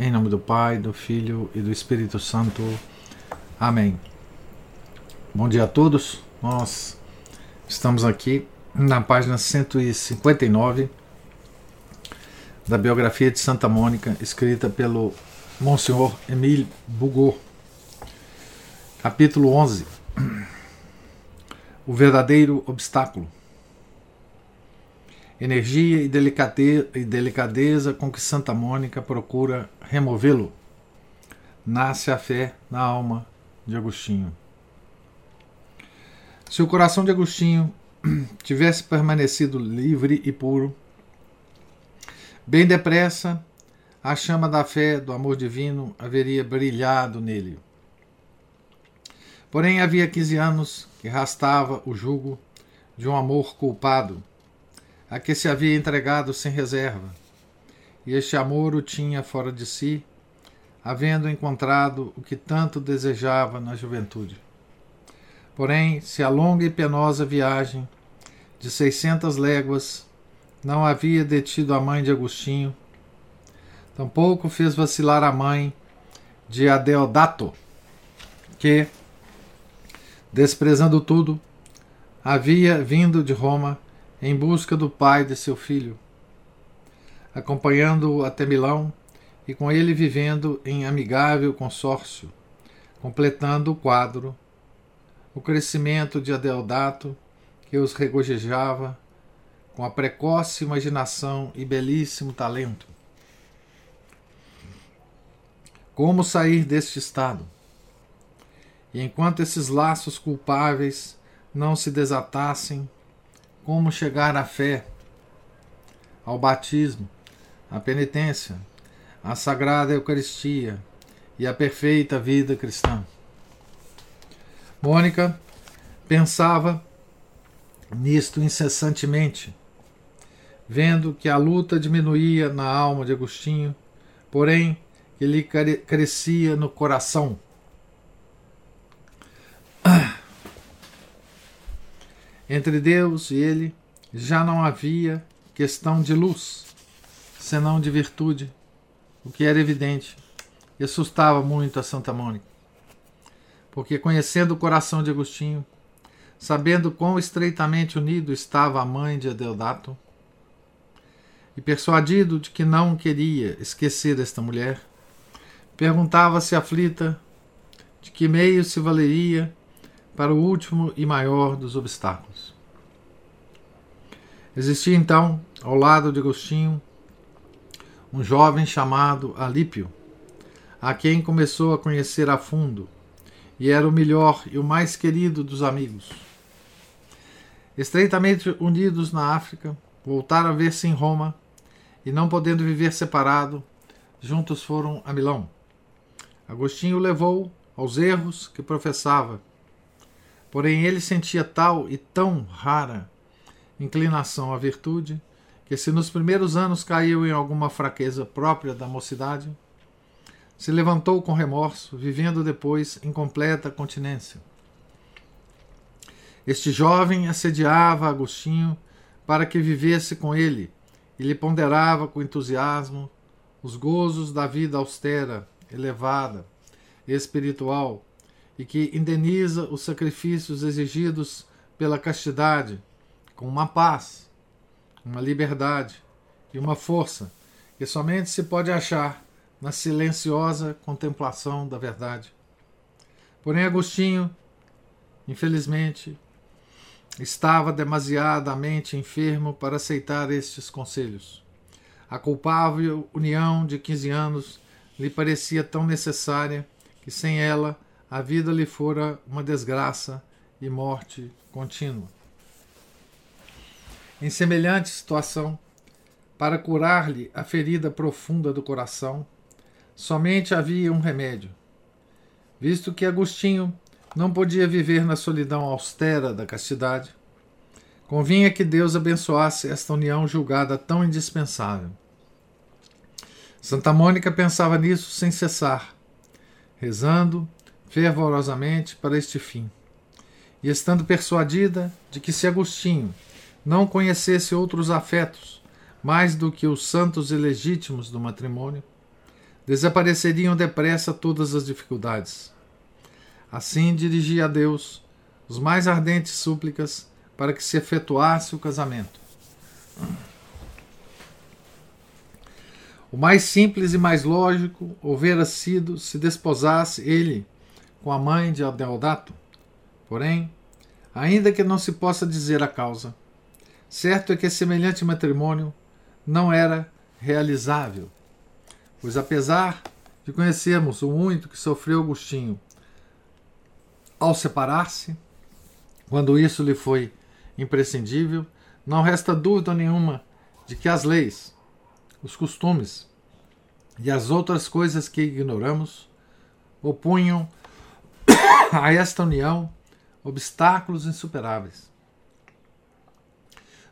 Em nome do Pai, do Filho e do Espírito Santo. Amém. Bom dia a todos. Nós estamos aqui na página 159 da biografia de Santa Mônica, escrita pelo Monsenhor Emile Bugot. Capítulo 11. O verdadeiro obstáculo energia e delicadeza com que Santa Mônica procura removê-lo. Nasce a fé na alma de Agostinho. Se o coração de Agostinho tivesse permanecido livre e puro, bem depressa a chama da fé, do amor divino, haveria brilhado nele. Porém, havia 15 anos que rastava o jugo de um amor culpado a que se havia entregado sem reserva, e este amor o tinha fora de si, havendo encontrado o que tanto desejava na juventude. Porém, se a longa e penosa viagem de seiscentas léguas não havia detido a mãe de Agostinho, tampouco fez vacilar a mãe de Adeodato, que, desprezando tudo, havia vindo de Roma em busca do pai de seu filho, acompanhando-o até Milão e com ele vivendo em amigável consórcio, completando o quadro, o crescimento de Adeodato que os regozijava com a precoce imaginação e belíssimo talento. Como sair deste estado? E enquanto esses laços culpáveis não se desatassem, como chegar à fé, ao batismo, à penitência, à sagrada Eucaristia e à perfeita vida cristã. Mônica pensava nisto incessantemente, vendo que a luta diminuía na alma de Agostinho, porém que lhe crescia no coração. Entre Deus e ele já não havia questão de luz, senão de virtude, o que era evidente e assustava muito a Santa Mônica. Porque, conhecendo o coração de Agostinho, sabendo quão estreitamente unido estava a mãe de Adeodato, e persuadido de que não queria esquecer esta mulher, perguntava-se aflita de que meio se valeria para o último e maior dos obstáculos. Existia então, ao lado de Agostinho, um jovem chamado Alípio, a quem começou a conhecer a fundo, e era o melhor e o mais querido dos amigos. Estreitamente unidos na África, voltaram a ver-se em Roma e, não podendo viver separado, juntos foram a Milão. Agostinho o levou aos erros que professava Porém, ele sentia tal e tão rara inclinação à virtude que, se nos primeiros anos caiu em alguma fraqueza própria da mocidade, se levantou com remorso, vivendo depois em completa continência. Este jovem assediava Agostinho para que vivesse com ele e lhe ponderava com entusiasmo os gozos da vida austera, elevada, espiritual, e que indeniza os sacrifícios exigidos pela castidade com uma paz, uma liberdade e uma força que somente se pode achar na silenciosa contemplação da verdade. Porém, Agostinho, infelizmente, estava demasiadamente enfermo para aceitar estes conselhos. A culpável união de 15 anos lhe parecia tão necessária que sem ela a vida lhe fora uma desgraça e morte contínua. Em semelhante situação, para curar-lhe a ferida profunda do coração, somente havia um remédio: visto que Agostinho não podia viver na solidão austera da castidade, convinha que Deus abençoasse esta união julgada tão indispensável. Santa Mônica pensava nisso sem cessar, rezando fervorosamente para este fim, e estando persuadida de que se Agostinho não conhecesse outros afetos mais do que os santos e legítimos do matrimônio, desapareceriam depressa todas as dificuldades. Assim dirigia a Deus os mais ardentes súplicas para que se efetuasse o casamento. O mais simples e mais lógico houvera sido se desposasse ele com a mãe de Adeodato. Porém, ainda que não se possa dizer a causa, certo é que semelhante matrimônio não era realizável Pois apesar de conhecermos o muito que sofreu Agostinho ao separar-se, quando isso lhe foi imprescindível, não resta dúvida nenhuma de que as leis, os costumes e as outras coisas que ignoramos opunham a esta união obstáculos insuperáveis.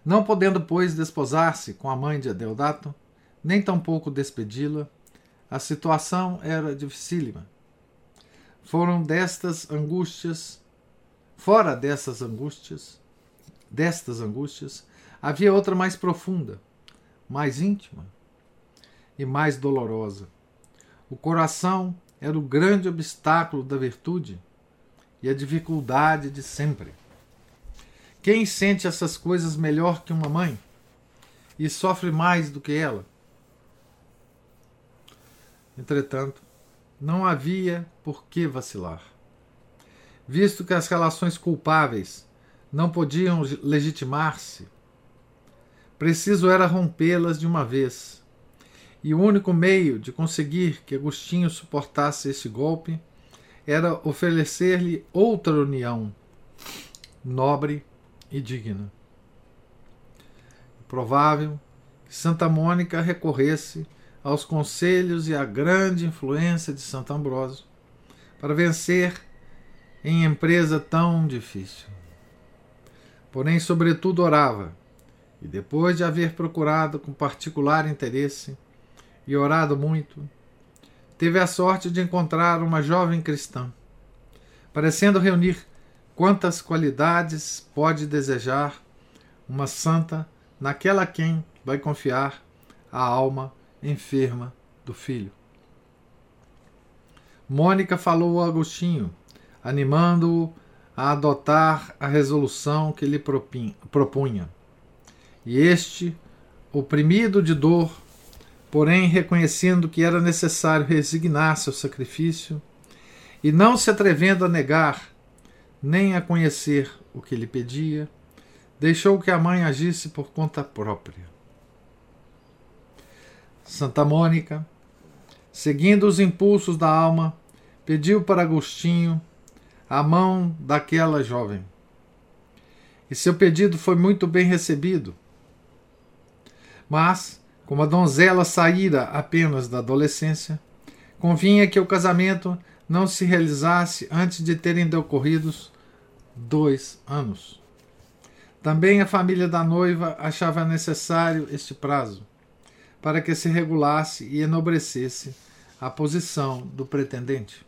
Não podendo, pois, desposar-se com a mãe de Adeodato, nem tampouco despedi-la, a situação era dificílima. Foram destas angústias, fora dessas angústias, destas angústias, havia outra mais profunda, mais íntima e mais dolorosa. O coração era o grande obstáculo da virtude e a dificuldade de sempre. Quem sente essas coisas melhor que uma mãe e sofre mais do que ela? Entretanto, não havia por que vacilar. Visto que as relações culpáveis não podiam legitimar-se, preciso era rompê-las de uma vez. E o único meio de conseguir que Agostinho suportasse esse golpe era oferecer-lhe outra união, nobre e digna. Provável que Santa Mônica recorresse aos conselhos e à grande influência de Santo Ambrósio para vencer em empresa tão difícil. Porém, sobretudo, orava, e depois de haver procurado com particular interesse e orado muito, teve a sorte de encontrar uma jovem cristã, parecendo reunir quantas qualidades pode desejar uma santa naquela a quem vai confiar a alma enferma do filho. Mônica falou a Agostinho, animando-o a adotar a resolução que lhe propunha. E este, oprimido de dor, porém reconhecendo que era necessário resignar-se ao sacrifício, e não se atrevendo a negar nem a conhecer o que lhe pedia, deixou que a mãe agisse por conta própria. Santa Mônica, seguindo os impulsos da alma, pediu para Agostinho a mão daquela jovem. E seu pedido foi muito bem recebido. Mas, como a donzela saíra apenas da adolescência, convinha que o casamento não se realizasse antes de terem decorridos dois anos. Também a família da noiva achava necessário este prazo para que se regulasse e enobrecesse a posição do pretendente.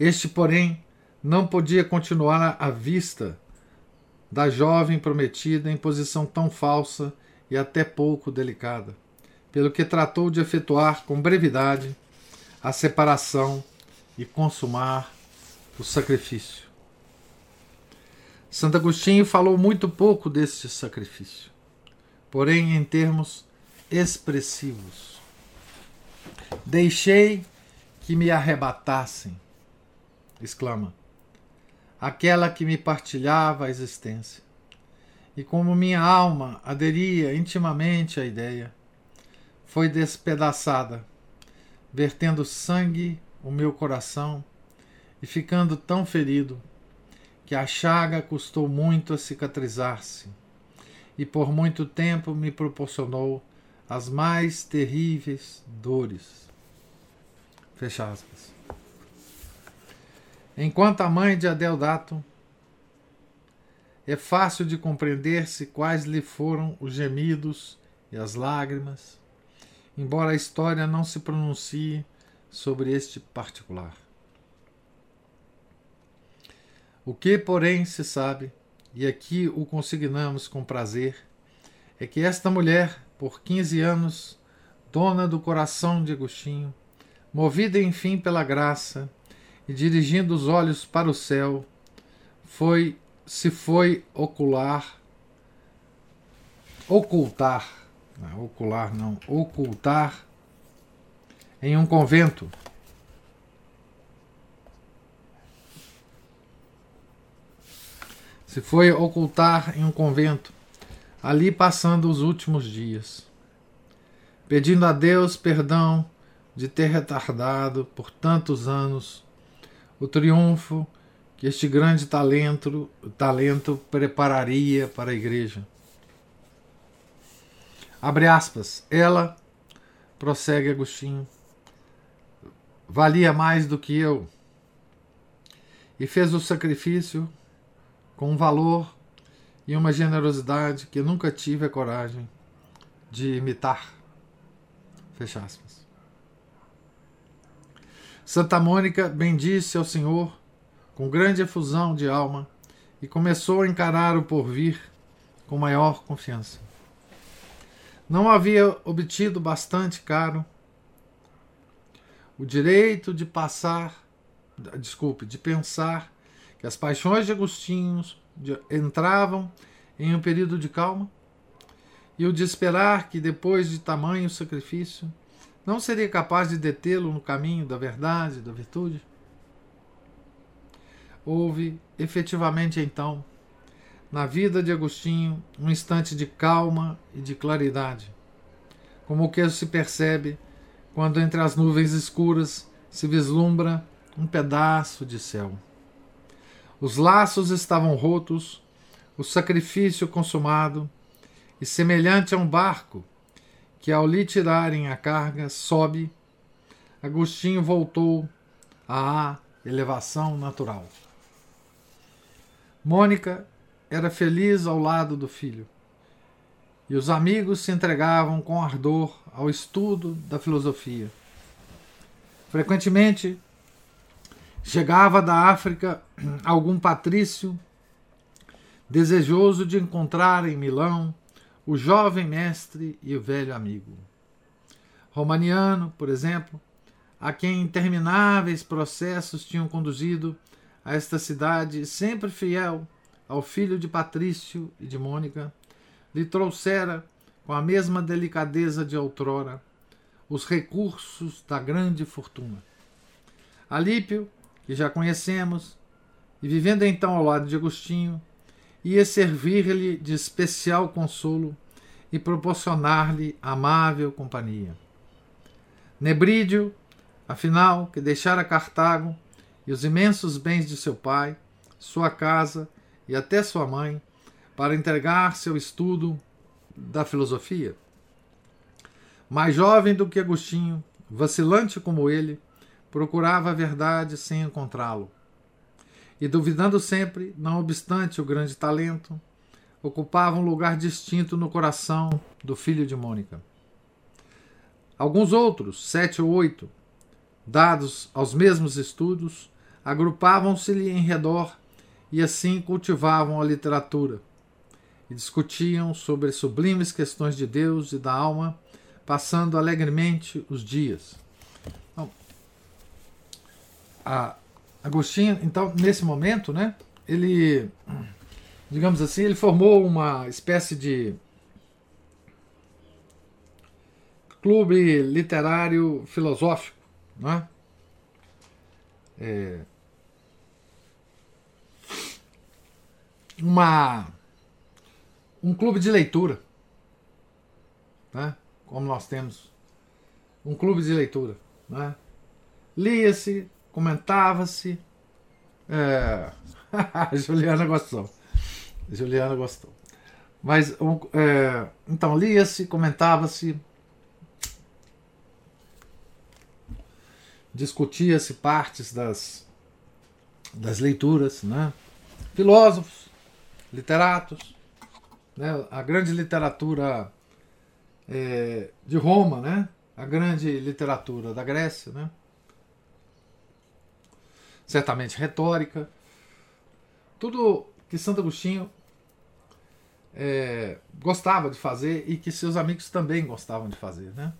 Este, porém, não podia continuar à vista da jovem prometida em posição tão falsa e até pouco delicada, pelo que tratou de efetuar com brevidade a separação e consumar o sacrifício. Santo Agostinho falou muito pouco deste sacrifício porém em termos expressivos. Deixei que me arrebatassem, exclama, aquela que me partilhava a existência. E como minha alma aderia intimamente à ideia, foi despedaçada, vertendo sangue o meu coração e ficando tão ferido que a chaga custou muito a cicatrizar-se e por muito tempo me proporcionou as mais terríveis dores. Fecha aspas. Enquanto a mãe de Adeodato é fácil de compreender-se quais lhe foram os gemidos e as lágrimas, embora a história não se pronuncie sobre este particular. O que, porém, se sabe, e aqui o consignamos com prazer, é que esta mulher, por 15 anos, dona do coração de Agostinho, movida enfim pela graça e dirigindo os olhos para o céu, foi se foi ocular ocultar, não, ocular não, ocultar em um convento. Se foi ocultar em um convento, ali passando os últimos dias, pedindo a Deus perdão de ter retardado por tantos anos o triunfo que este grande talento, talento prepararia para a igreja. Abre aspas. Ela, prossegue Agostinho, valia mais do que eu e fez o sacrifício com um valor e uma generosidade que nunca tive a coragem de imitar. Fecha aspas. Santa Mônica bendisse ao Senhor com grande efusão de alma e começou a encarar o porvir com maior confiança. Não havia obtido bastante caro o direito de passar, desculpe, de pensar que as paixões de Agostinho entravam em um período de calma e o de esperar que depois de tamanho sacrifício não seria capaz de detê-lo no caminho da verdade, da virtude? Houve, efetivamente então, na vida de Agostinho, um instante de calma e de claridade, como o que se percebe quando entre as nuvens escuras se vislumbra um pedaço de céu. Os laços estavam rotos, o sacrifício consumado, e semelhante a um barco que, ao lhe tirarem a carga, sobe, Agostinho voltou à elevação natural. Mônica era feliz ao lado do filho, e os amigos se entregavam com ardor ao estudo da filosofia. Frequentemente chegava da África algum patrício desejoso de encontrar em Milão o jovem mestre e o velho amigo. Romaniano, por exemplo, a quem intermináveis processos tinham conduzido a esta cidade, sempre fiel ao filho de Patrício e de Mônica, lhe trouxera, com a mesma delicadeza de outrora, os recursos da grande fortuna. Alípio, que já conhecemos, e vivendo então ao lado de Agostinho, ia servir-lhe de especial consolo e proporcionar-lhe amável companhia. Nebrídio, afinal, que deixara Cartago, e os imensos bens de seu pai, sua casa e até sua mãe para entregar seu estudo da filosofia. Mais jovem do que Agostinho, vacilante como ele, procurava a verdade sem encontrá-lo. E duvidando sempre, não obstante o grande talento, ocupava um lugar distinto no coração do filho de Mônica. Alguns outros, sete ou oito, dados aos mesmos estudos, agrupavam-se-lhe em redor e assim cultivavam a literatura e discutiam sobre sublimes questões de Deus e da alma, passando alegremente os dias. Então, Agostinho, então, nesse momento, né, ele, digamos assim, ele formou uma espécie de clube literário filosófico, né? É, uma um clube de leitura, né? como nós temos um clube de leitura. Né? Lia-se, comentava-se. É... Juliana gostou. Juliana gostou. Mas é... então lia-se, comentava-se, discutia-se partes das, das leituras, né? filósofos, literatos, né? a grande literatura é, de Roma, né? a grande literatura da Grécia, né? Certamente retórica, tudo que Santo Agostinho é, gostava de fazer e que seus amigos também gostavam de fazer. Né?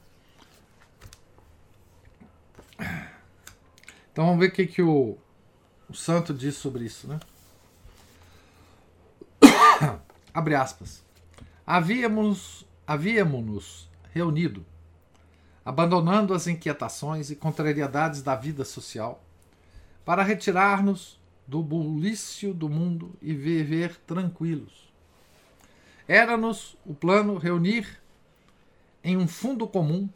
Então vamos ver o que, que o, o santo diz sobre isso. Né? Abre aspas. Havíamos, havíamos reunido, abandonando as inquietações e contrariedades da vida social, para retirar-nos do bulício do mundo e viver tranquilos. Era-nos o plano reunir em um fundo comum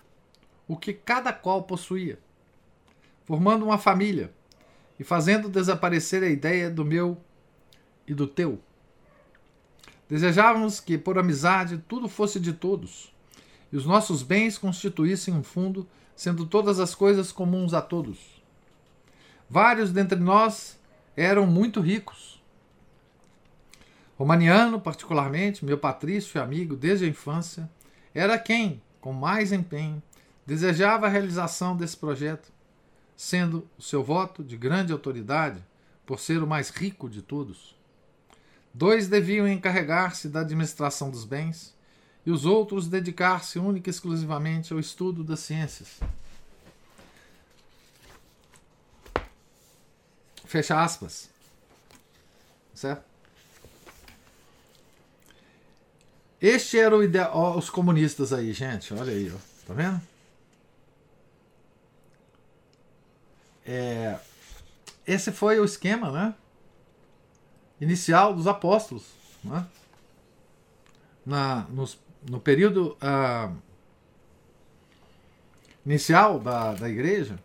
o que cada qual possuía, formando uma família e fazendo desaparecer a ideia do meu e do teu. Desejávamos que, por amizade, tudo fosse de todos, e os nossos bens constituíssem um fundo, sendo todas as coisas comuns a todos. Vários dentre nós eram muito ricos. Romaniano, particularmente, meu patrício e amigo desde a infância, era quem, com mais empenho, desejava a realização desse projeto, sendo o seu voto de grande autoridade por ser o mais rico de todos. Dois deviam encarregar-se da administração dos bens e os outros dedicar-se única e exclusivamente ao estudo das ciências. Fecha aspas. Certo? Este era o ideal. Os comunistas aí, gente. Olha aí, ó. Tá vendo? É, esse foi o esquema, né? inicial dos apóstolos. Né? Na, nos, no período uh, inicial da, da igreja,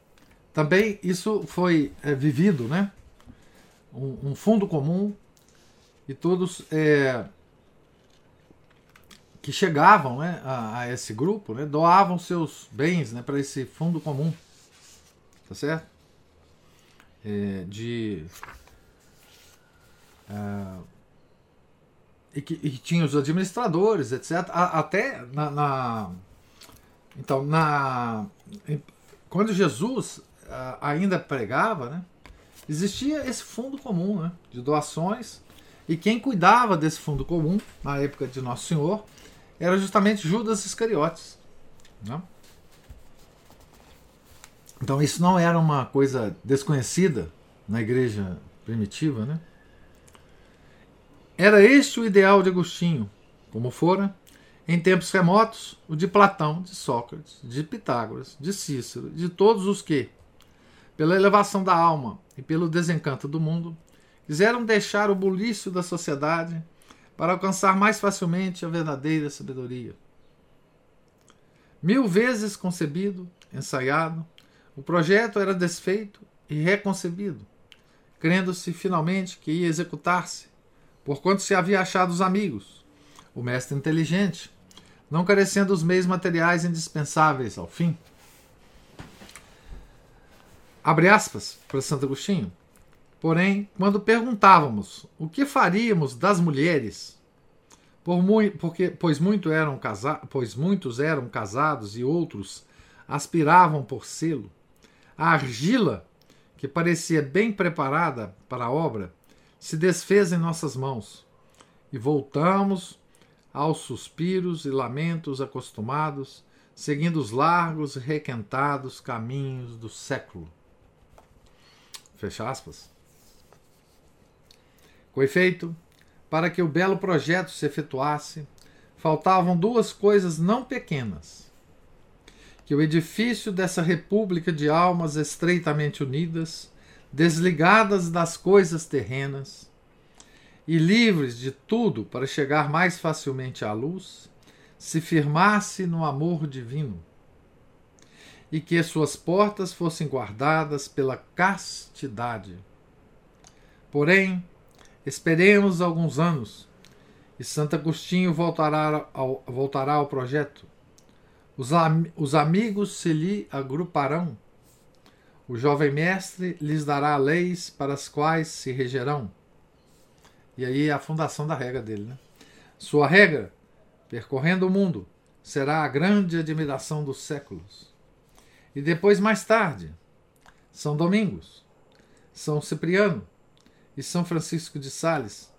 também isso foi é, vivido, né? Um, um, fundo comum e todos é, que chegavam né, a, a, esse grupo né, doavam seus bens né, para esse fundo comum, tá certo? É, de Uh, e, que, e tinha os administradores, etc. A, até na, na, então na quando Jesus uh, ainda pregava, né, existia esse fundo comum né, de doações e quem cuidava desse fundo comum na época de Nosso Senhor era justamente Judas Iscariotes. Né? Então isso não era uma coisa desconhecida na igreja primitiva, né? Era este o ideal de Agostinho, como fora, em tempos remotos, o de Platão, de Sócrates, de Pitágoras, de Cícero, de todos os que, pela elevação da alma e pelo desencanto do mundo, quiseram deixar o bulício da sociedade para alcançar mais facilmente a verdadeira sabedoria. Mil vezes concebido, ensaiado, o projeto era desfeito e reconcebido, crendo-se finalmente que ia executar-se porquanto se havia achado os amigos, o mestre inteligente, não carecendo os meios materiais indispensáveis ao fim. Abre aspas para Santo Agostinho. Porém, quando perguntávamos o que faríamos das mulheres, por porque, pois, muito eram pois muitos eram casados e outros aspiravam por selo, a argila, que parecia bem preparada para a obra, se desfez em nossas mãos e voltamos aos suspiros e lamentos acostumados, seguindo os largos e requentados caminhos do século. Fecha aspas. Com efeito, para que o belo projeto se efetuasse, faltavam duas coisas não pequenas: que o edifício dessa república de almas estreitamente unidas desligadas das coisas terrenas e livres de tudo para chegar mais facilmente à luz, se firmasse no amor divino e que suas portas fossem guardadas pela castidade. Porém, esperemos alguns anos e Santo Agostinho voltará ao, voltará ao projeto. Os, os amigos se lhe agruparão O jovem mestre lhes dará leis para as quais se regerão. E aí é a fundação da regra dele. Né? Sua regra, percorrendo o mundo, será a grande admiração dos séculos. E depois, mais tarde, São Domingos, São Cipriano e São Francisco de Sales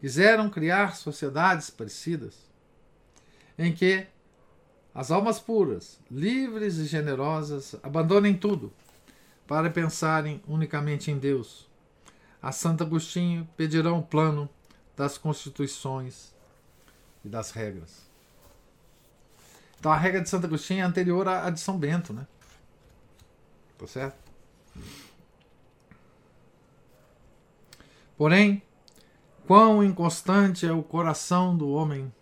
quiseram criar sociedades parecidas, em que as almas puras, livres e generosas, abandonem tudo para pensarem unicamente em Deus. A Santo Agostinho pedirão o plano das constituições e das regras. Então a regra de Santo Agostinho é anterior à de São Bento, né? Tá certo? Porém, quão inconstante é o coração do homem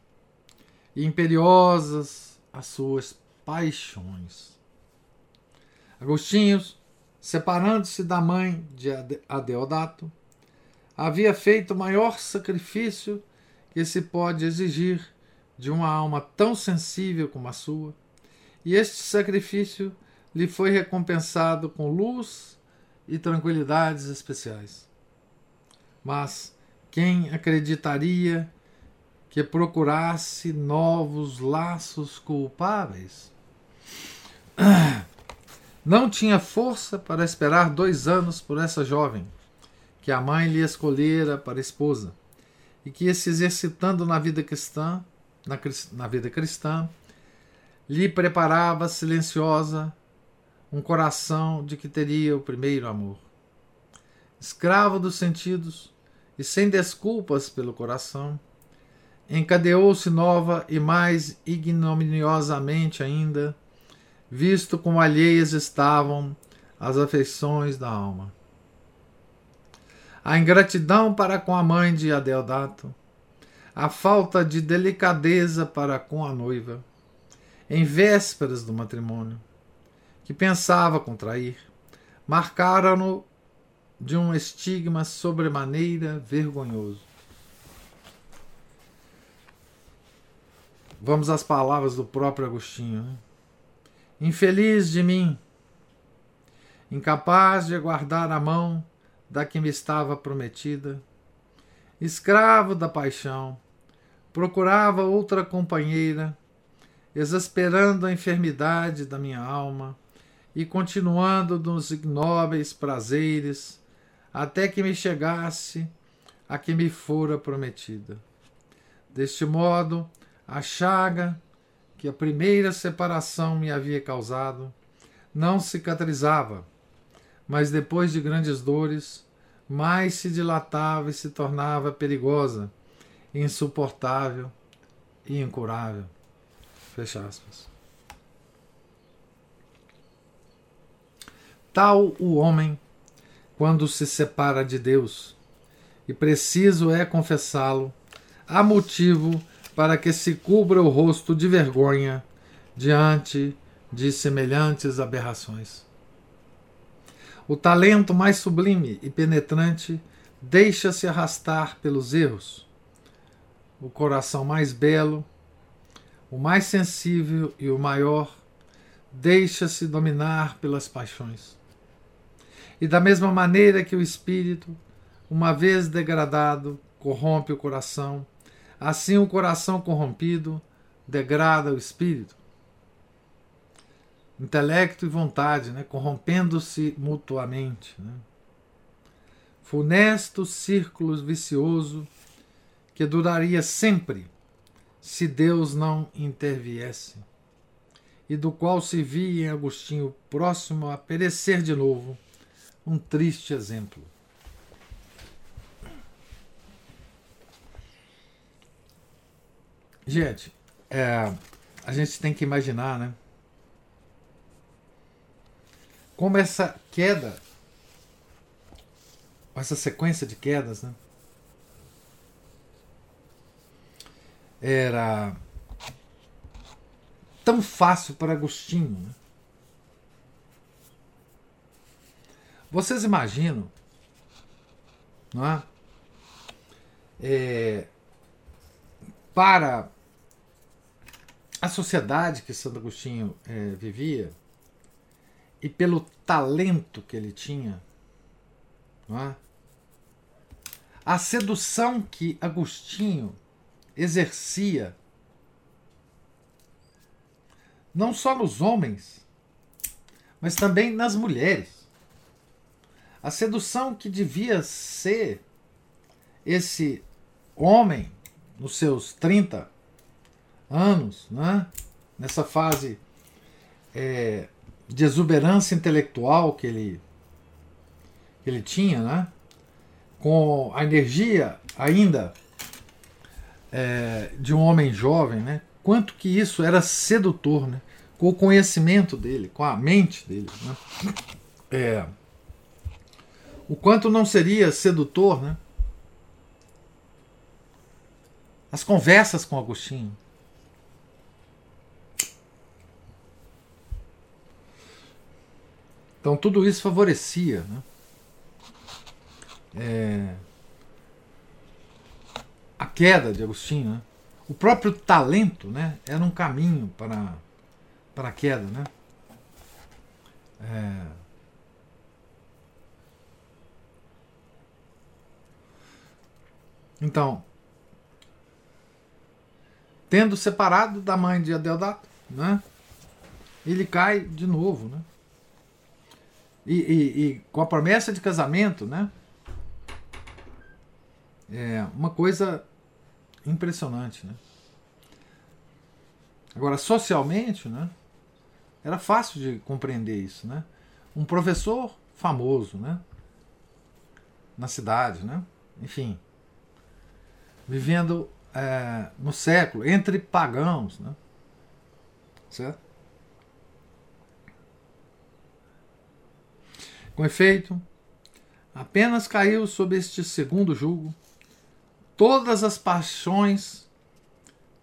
e imperiosas as suas paixões. Agostinho, separando-se da mãe de Adeodato, havia feito o maior sacrifício que se pode exigir de uma alma tão sensível como a sua, e este sacrifício lhe foi recompensado com luz e tranquilidades especiais. Mas quem acreditaria que procurasse novos laços culpáveis? Não tinha força para esperar dois anos por essa jovem, que a mãe lhe escolhera para esposa, e que se exercitando na vida cristã, na, na vida cristã, lhe preparava silenciosa um coração de que teria o primeiro amor. Escravo dos sentidos e sem desculpas pelo coração, encadeou-se nova e mais ignominiosamente ainda, visto como alheias estavam as afeições da alma. A ingratidão para com a mãe de Adeodato, a falta de delicadeza para com a noiva, em vésperas do matrimônio, que pensava contrair, marcaram-no de um estigma sobremaneira vergonhoso. Vamos às palavras do próprio Agostinho. Né? Infeliz de mim, incapaz de guardar a mão da que me estava prometida, escravo da paixão, procurava outra companheira, exasperando a enfermidade da minha alma e continuando nos ignóbeis prazeres, até que me chegasse a que me fora prometida. Deste modo, a chaga que a primeira separação me havia causado não cicatrizava, mas depois de grandes dores, mais se dilatava e se tornava perigosa, insuportável e incurável. Fecha aspas. Tal o homem quando se separa de Deus, e preciso é confessá-lo, há motivo para que se cubra o rosto de vergonha diante de semelhantes aberrações. O talento mais sublime e penetrante deixa-se arrastar pelos erros. O coração mais belo, o mais sensível e o maior, deixa-se dominar pelas paixões. E da mesma maneira que o espírito, uma vez degradado, corrompe o coração, Assim, o coração corrompido degrada o espírito. Intelecto e vontade, né? corrompendo-se mutuamente. Né? Funesto círculo vicioso que duraria sempre se Deus não interviesse, e do qual se via em Agostinho próximo a perecer de novo um triste exemplo. Gente, é, a gente tem que imaginar, né? Como essa queda, essa sequência de quedas, né? Era tão fácil para Agostinho. Né? Vocês imaginam, não é? é para a sociedade que Santo Agostinho é, vivia e pelo talento que ele tinha, é? a sedução que Agostinho exercia, não só nos homens, mas também nas mulheres. A sedução que devia ser esse homem nos seus 30 anos, né? nessa fase é, de exuberância intelectual que ele, que ele tinha, né? com a energia ainda é, de um homem jovem, né? quanto que isso era sedutor, né? com o conhecimento dele, com a mente dele. Né? É, o quanto não seria sedutor né? as conversas com Agostinho. Então tudo isso favorecia né? é, a queda de Agostinho. Né? O próprio talento né, era um caminho para, para a queda. Né? É, então, tendo separado da mãe de Adeodato, né, ele cai de novo. Né? E, e, e, com a promessa de casamento, né? É uma coisa impressionante, né? Agora, socialmente, né? Era fácil de compreender isso, né? Um professor famoso, né? Na cidade, né? Enfim, vivendo é, no século entre pagãos, né? Certo? Com efeito, apenas caiu sob este segundo julgo, todas as paixões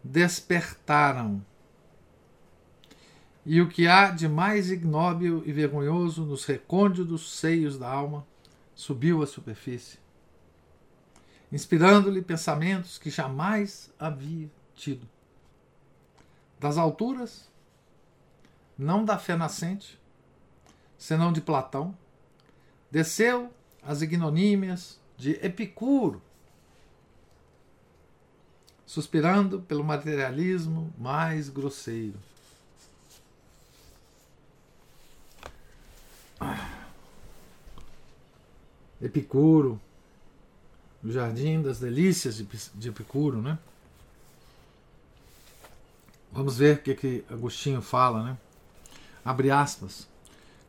despertaram. E o que há de mais ignóbil e vergonhoso nos recônditos seios da alma subiu à superfície, inspirando-lhe pensamentos que jamais havia tido. Das alturas, não da fé nascente, senão de Platão, Desceu as ignomínias de Epicuro, suspirando pelo materialismo mais grosseiro. Epicuro, o jardim das delícias de Epicuro, né? Vamos ver o que, que Agostinho fala, né? Abre aspas.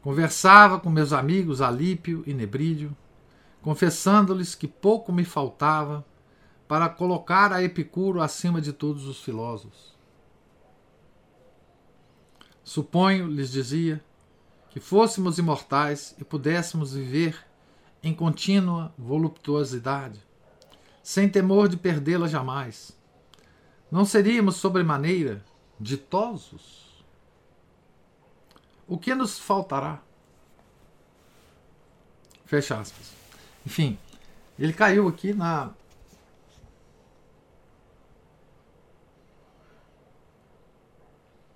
Conversava com meus amigos Alípio e Nebrídio, confessando-lhes que pouco me faltava para colocar a Epicuro acima de todos os filósofos. Suponho, lhes dizia, que fôssemos imortais e pudéssemos viver em contínua voluptuosidade, sem temor de perdê-la jamais. Não seríamos sobremaneira ditosos? O que nos faltará? Fecha aspas. Enfim, ele caiu aqui na.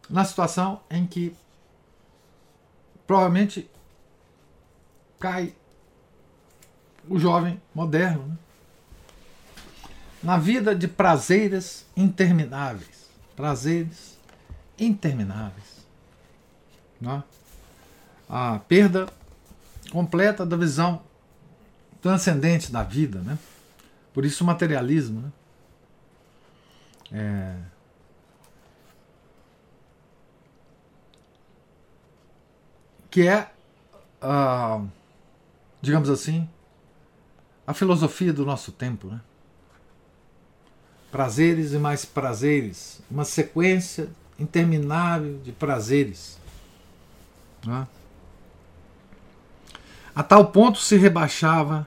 Na situação em que provavelmente cai o jovem moderno. Né? Na vida de prazeres intermináveis. Prazeres intermináveis. Né? A perda completa da visão transcendente da vida. Né? Por isso o materialismo. Né? É... Que é, uh, digamos assim, a filosofia do nosso tempo. Né? Prazeres e mais prazeres, uma sequência interminável de prazeres né? A tal ponto se rebaixava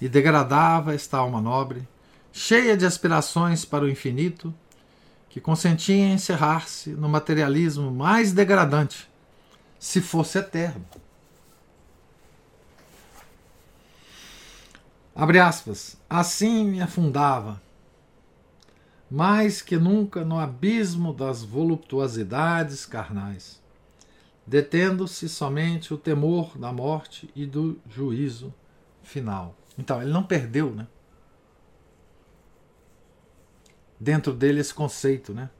e degradava esta alma nobre, cheia de aspirações para o infinito, que consentia em encerrar-se no materialismo mais degradante, se fosse eterno. Abre aspas. Assim me afundava, mais que nunca no abismo das voluptuosidades carnais detendo-se somente o temor da morte e do juízo final. Então, ele não perdeu, né? Dentro dele esse conceito, né?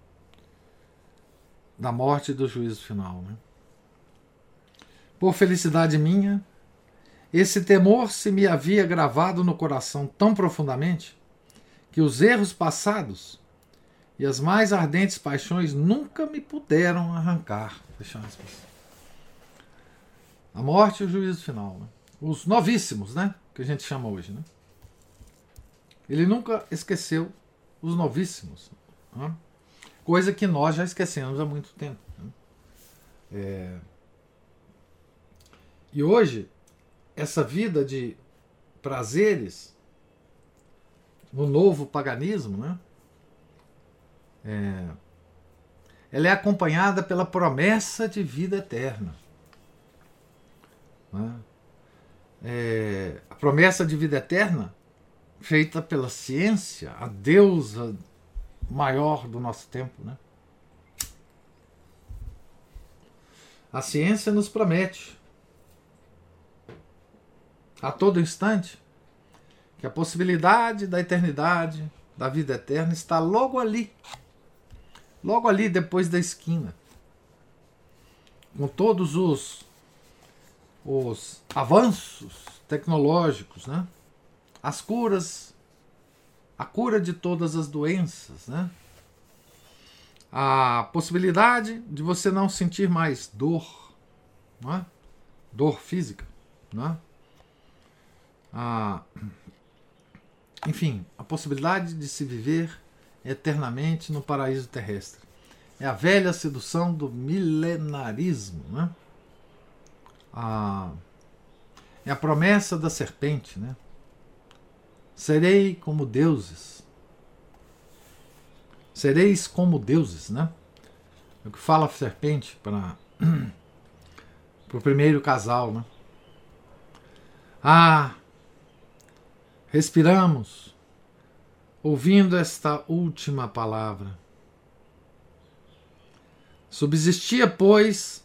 Da morte e do juízo final, né? Por felicidade minha, esse temor se me havia gravado no coração tão profundamente que os erros passados e as mais ardentes paixões nunca me puderam arrancar. A morte e o juízo final. Né? Os novíssimos, né? Que a gente chama hoje. Né? Ele nunca esqueceu os novíssimos. Né? Coisa que nós já esquecemos há muito tempo. Né? É... E hoje, essa vida de prazeres no novo paganismo, né? É, ela é acompanhada pela promessa de vida eterna. Né? É, a promessa de vida eterna feita pela ciência, a deusa maior do nosso tempo. Né? A ciência nos promete a todo instante que a possibilidade da eternidade, da vida eterna, está logo ali logo ali depois da esquina. Com todos os, os avanços tecnológicos, né? as curas, a cura de todas as doenças, né? a possibilidade de você não sentir mais dor, não é? dor física. Não é? A, enfim, a possibilidade de se viver eternamente no paraíso terrestre. É a velha sedução do milenarismo. Né? A, é a promessa da serpente. Né? Serei como deuses. Sereis como deuses. Né? É o que fala a serpente para o primeiro casal. Né? Ah, respiramos ouvindo esta última palavra. Subsistia, pois,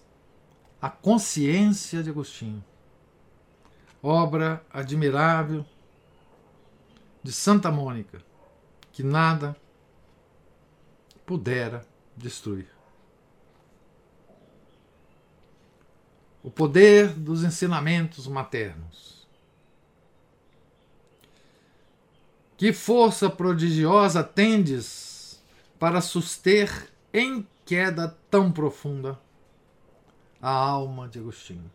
a consciência de Agostinho, obra admirável de Santa Mônica, que nada pudera destruir. O poder dos ensinamentos maternos Que força prodigiosa tendes para suster em queda tão profunda a alma de Agostinho.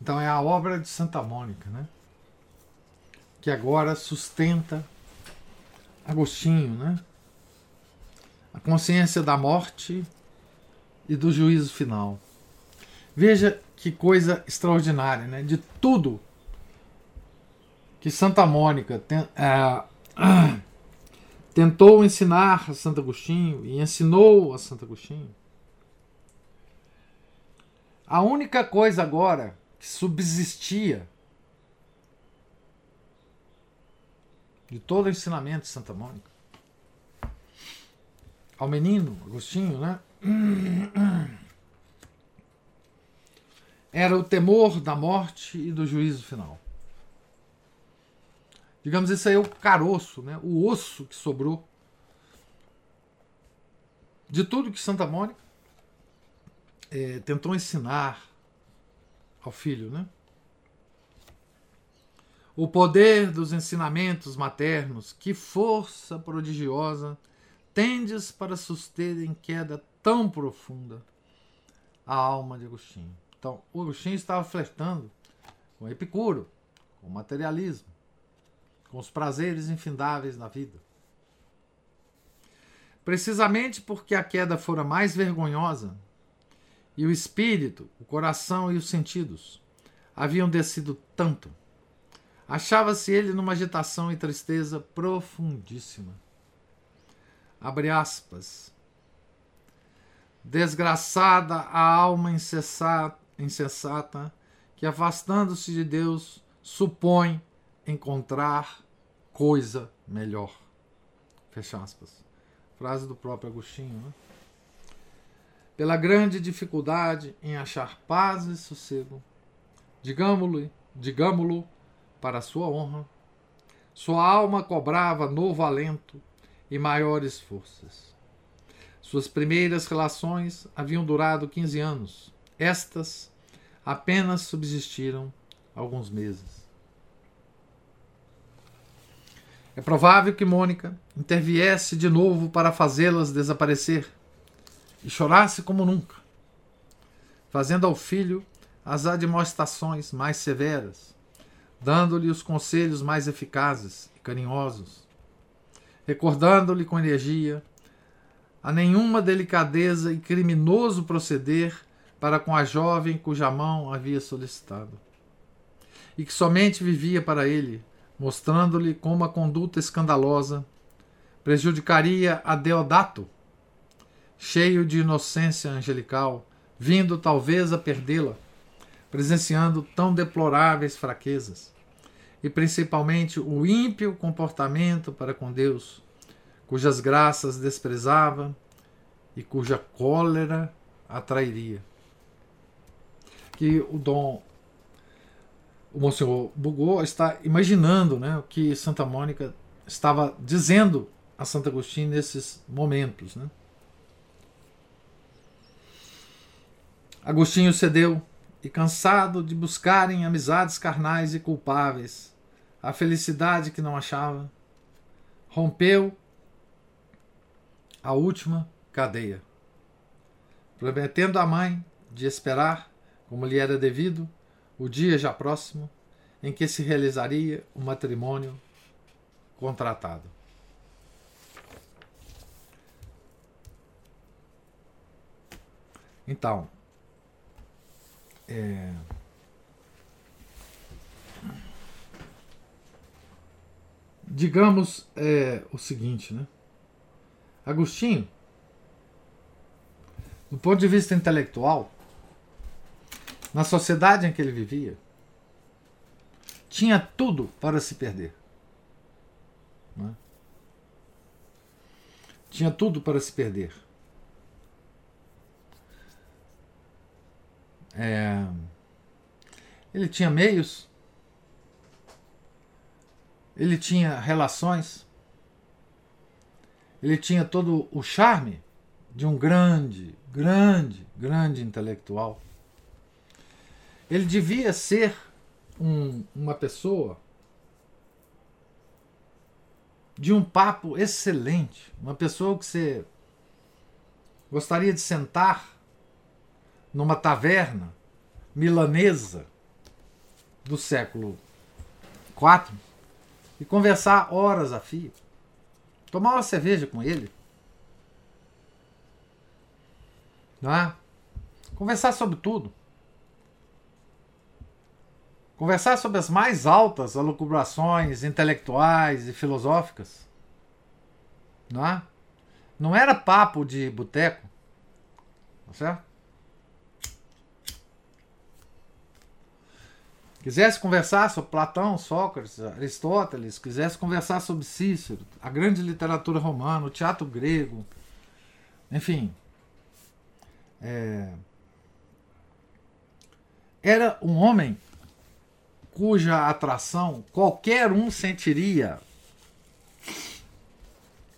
Então é a obra de Santa Mônica, né? Que agora sustenta Agostinho, né? A consciência da morte e do juízo final. Veja que coisa extraordinária, né? De tudo que Santa Mônica tem, é, tentou ensinar a Santo Agostinho e ensinou a Santo Agostinho. A única coisa agora que subsistia de todo o ensinamento de Santa Mônica ao menino Agostinho, né? era o temor da morte e do juízo final. Digamos, esse aí é o caroço, né? o osso que sobrou de tudo que Santa Mônica é, tentou ensinar ao filho. Né? O poder dos ensinamentos maternos, que força prodigiosa tendes para suster em queda tão profunda a alma de Agostinho. Então, o Agostinho estava flertando com Epicuro, com o materialismo, com os prazeres infindáveis da vida. Precisamente porque a queda fora mais vergonhosa e o espírito, o coração e os sentidos haviam descido tanto, achava-se ele numa agitação e tristeza profundíssima. Abre aspas. Desgraçada a alma incessada insensata que, afastando-se de Deus, supõe encontrar coisa melhor. Fecha aspas. Frase do próprio Agostinho. Né? Pela grande dificuldade em achar paz e sossego, digamo-lo para sua honra, sua alma cobrava novo alento e maiores forças. Suas primeiras relações haviam durado 15 anos. Estas apenas subsistiram alguns meses. É provável que Mônica interviesse de novo para fazê-las desaparecer e chorasse como nunca, fazendo ao filho as admoestações mais severas, dando-lhe os conselhos mais eficazes e carinhosos, recordando-lhe com energia a nenhuma delicadeza e criminoso proceder para com a jovem cuja mão havia solicitado, e que somente vivia para ele, mostrando-lhe como a conduta escandalosa prejudicaria a Deodato, cheio de inocência angelical, vindo talvez a perdê-la, presenciando tão deploráveis fraquezas, e principalmente o ímpio comportamento para com Deus, cujas graças desprezava e cuja cólera atrairia que o Dom, o Monsenhor Bugou, está imaginando né, o que Santa Mônica estava dizendo a Santo Agostinho nesses momentos. Né? Agostinho cedeu e, cansado de buscarem amizades carnais e culpáveis, a felicidade que não achava, rompeu a última cadeia, prometendo à mãe de esperar como lhe era devido, o dia já próximo em que se realizaria o matrimônio contratado. Então, é, digamos é, o seguinte, né? Agostinho, do ponto de vista intelectual, na sociedade em que ele vivia, tinha tudo para se perder. É? Tinha tudo para se perder. É... Ele tinha meios, ele tinha relações, ele tinha todo o charme de um grande, grande, grande intelectual. Ele devia ser um, uma pessoa de um papo excelente, uma pessoa que você gostaria de sentar numa taverna milanesa do século IV e conversar horas a fio, tomar uma cerveja com ele, não é? Conversar sobre tudo. Conversar sobre as mais altas alucubrações intelectuais e filosóficas. Não é? Não era papo de boteco. Tá certo? Quisesse conversar sobre Platão, Sócrates, Aristóteles, quisesse conversar sobre Cícero, a grande literatura romana, o teatro grego, enfim. É... Era um homem cuja atração qualquer um sentiria.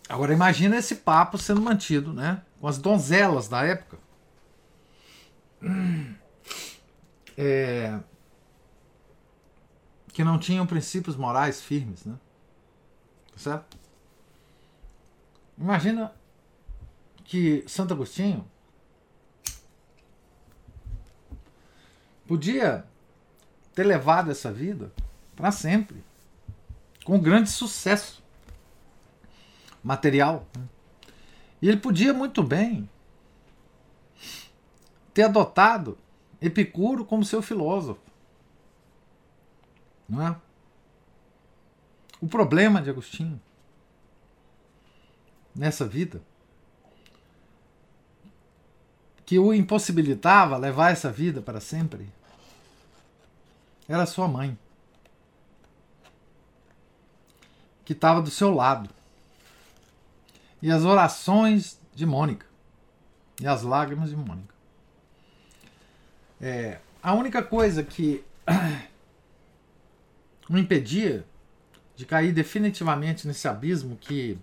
Agora imagina esse papo sendo mantido, né, com as donzelas da época. É, que não tinham princípios morais firmes, né? Certo? Imagina que Santo Agostinho podia ter levado essa vida para sempre, com grande sucesso material. Né? E ele podia muito bem ter adotado Epicuro como seu filósofo. Não é? O problema de Agostinho nessa vida que o impossibilitava levar essa vida para sempre era sua mãe, que estava do seu lado. e as orações de Mônica e as lágrimas de Mônica. É, a única coisa que o impedia de cair definitivamente nesse abismo que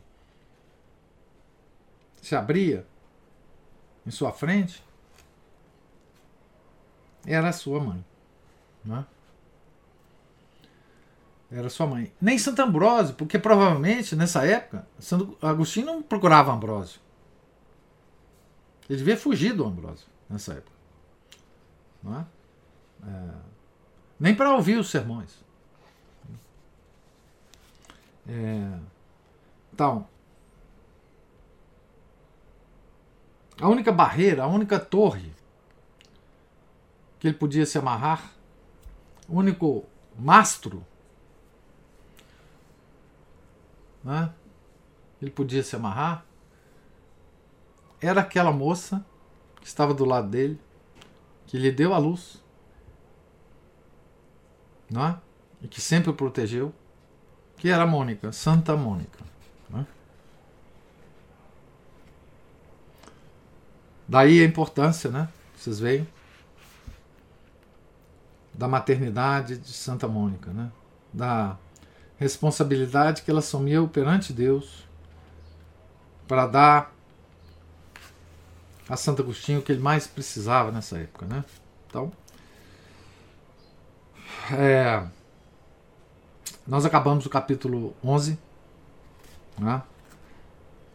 se abria em sua frente era a sua mãe. Né? Era sua mãe. Nem Santo Ambrósio, porque provavelmente nessa época Santo Agostinho não procurava Ambrósio. Ele devia fugir do Ambrósio nessa época. Não é? É, nem para ouvir os sermões. É, então, a única barreira, a única torre que ele podia se amarrar, o único mastro, né? ele podia se amarrar, era aquela moça que estava do lado dele, que lhe deu a luz, não é? e que sempre o protegeu, que era a Mônica, Santa Mônica. Né? Daí a importância, né? Vocês veem da maternidade de Santa Mônica, né? da responsabilidade que ela assumiu perante Deus para dar a Santo Agostinho o que ele mais precisava nessa época. Né? Então, é, nós acabamos o capítulo 11, né?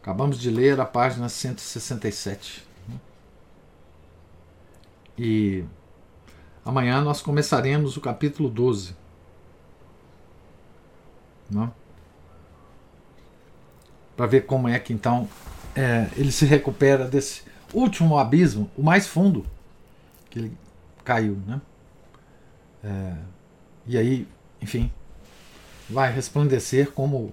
acabamos de ler a página 167. Né? E Amanhã nós começaremos o capítulo 12. Né? Para ver como é que então é, ele se recupera desse último abismo, o mais fundo que ele caiu. Né? É, e aí, enfim, vai resplandecer como,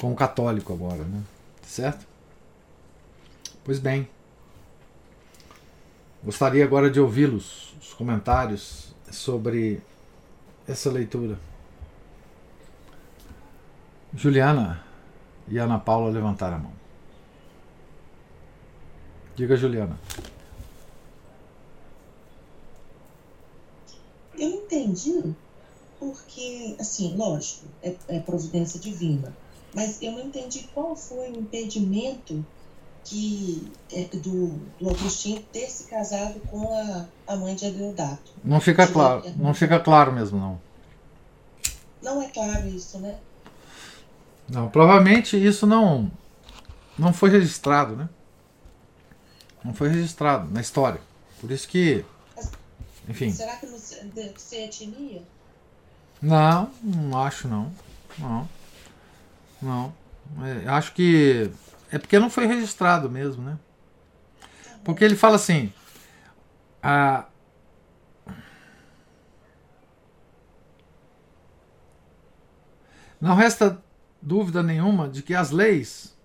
como católico agora. Né? Certo? Pois bem. Gostaria agora de ouvi-los, os comentários sobre essa leitura. Juliana e Ana Paula levantaram a mão. Diga, Juliana. Eu entendi porque, assim, lógico, é, é providência divina, mas eu não entendi qual foi o impedimento que é, do, do Agostinho ter se casado com a, a mãe de Adeodato. Não fica claro, não fica claro mesmo não. Não é claro isso, né? Não, provavelmente isso não não foi registrado, né? Não foi registrado na história. Por isso que, enfim. Será que não deve ser etnia? Não, não acho não. Não. Não. É, acho que é porque não foi registrado mesmo, né? Porque ele fala assim. A, não resta dúvida nenhuma de que as leis,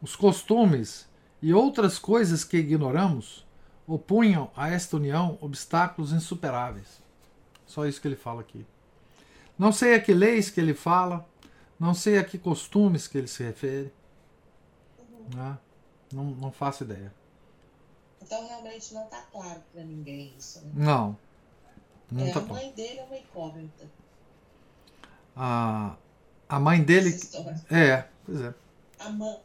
os costumes e outras coisas que ignoramos opunham a esta união obstáculos insuperáveis. Só isso que ele fala aqui. Não sei a que leis que ele fala, não sei a que costumes que ele se refere. Ah, não, não faço ideia. Então realmente não está claro para ninguém isso. Né? Não. não é, tá a mãe claro. dele é uma incógnita. A, a mãe dele. É, pois é. A mãe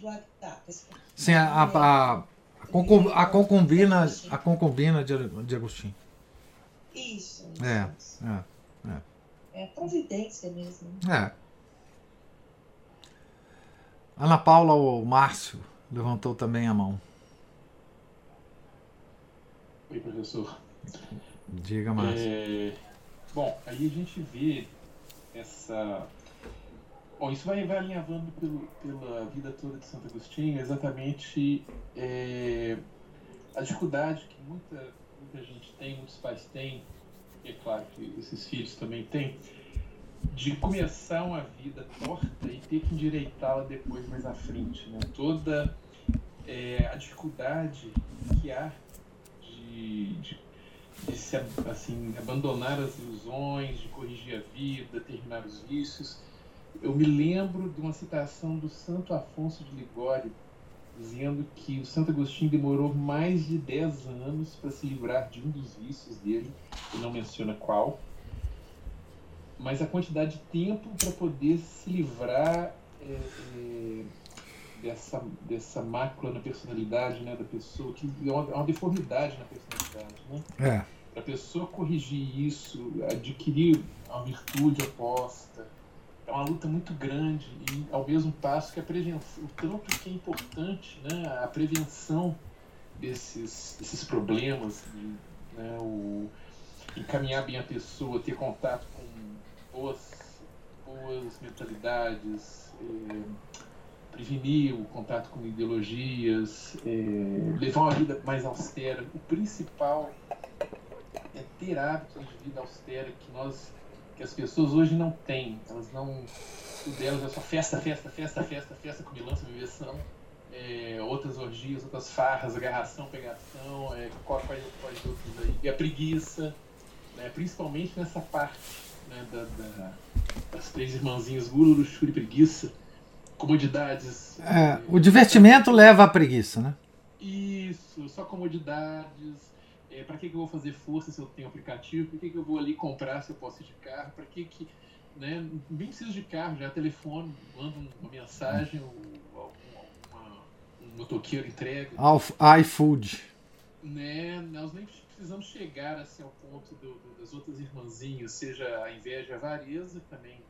do Agatha. Sim, a, a, a, a, concub, a concubina, a concubina de, de Agostinho. Isso. isso é, isso. é, é. É providência mesmo. É. Ana Paula ou Márcio levantou também a mão. Oi, professor. Diga, Márcio. É... Bom, aí a gente vê essa. Bom, isso vai, vai alinhavando pelo, pela vida toda de Santo Agostinho, exatamente é... a dificuldade que muita, muita gente tem, muitos pais têm, e é claro que esses filhos também têm, de começar uma vida torta e ter que endireitá-la depois mais à frente, né? Toda é, a dificuldade que há de, de, de, se assim abandonar as ilusões, de corrigir a vida, terminar os vícios, Eu me lembro de uma citação do Santo Afonso de Ligório, dizendo que o Santo Agostinho demorou mais de 10 anos para se livrar de um dos vícios dele, e não menciona qual, mas a quantidade de tempo para poder se livrar é, é, dessa, dessa mácula na personalidade né, da pessoa, que é uma, é uma deformidade na personalidade. Né? É. Para a pessoa corrigir isso, adquirir a virtude oposta, é uma luta muito grande e ao mesmo passo que a prevenção, o tanto que é importante né, a prevenção desses, desses problemas, de, né, o, encaminhar bem a pessoa, ter contato com boas, boas mentalidades, é, prevenir o contato com ideologias, é, levar uma vida mais austera. O principal é ter hábitos de vida austera que nós que as pessoas hoje não têm. Elas não. Tudo delas é só festa, festa, festa, festa, festa, comilança, bebeção. É, outras orgias, outras farras, agarração, pegação, é, quais outros aí. E a preguiça, né, principalmente nessa parte né, da, da, das três irmãzinhas gula, luxúria e preguiça. Comodidades. É, o divertimento leva à preguiça, né? Isso, só comodidades é, para que, que eu vou fazer força se eu tenho aplicativo? Para que, que eu vou ali comprar se eu posso ir de carro? Para que que. Né, nem preciso de carro, já telefone, mando uma mensagem, um, uma, um motoqueiro entrega. iFood. Né, nós nem precisamos chegar assim, ao ponto do, do, das outras irmãzinhas, seja a inveja a avareza, também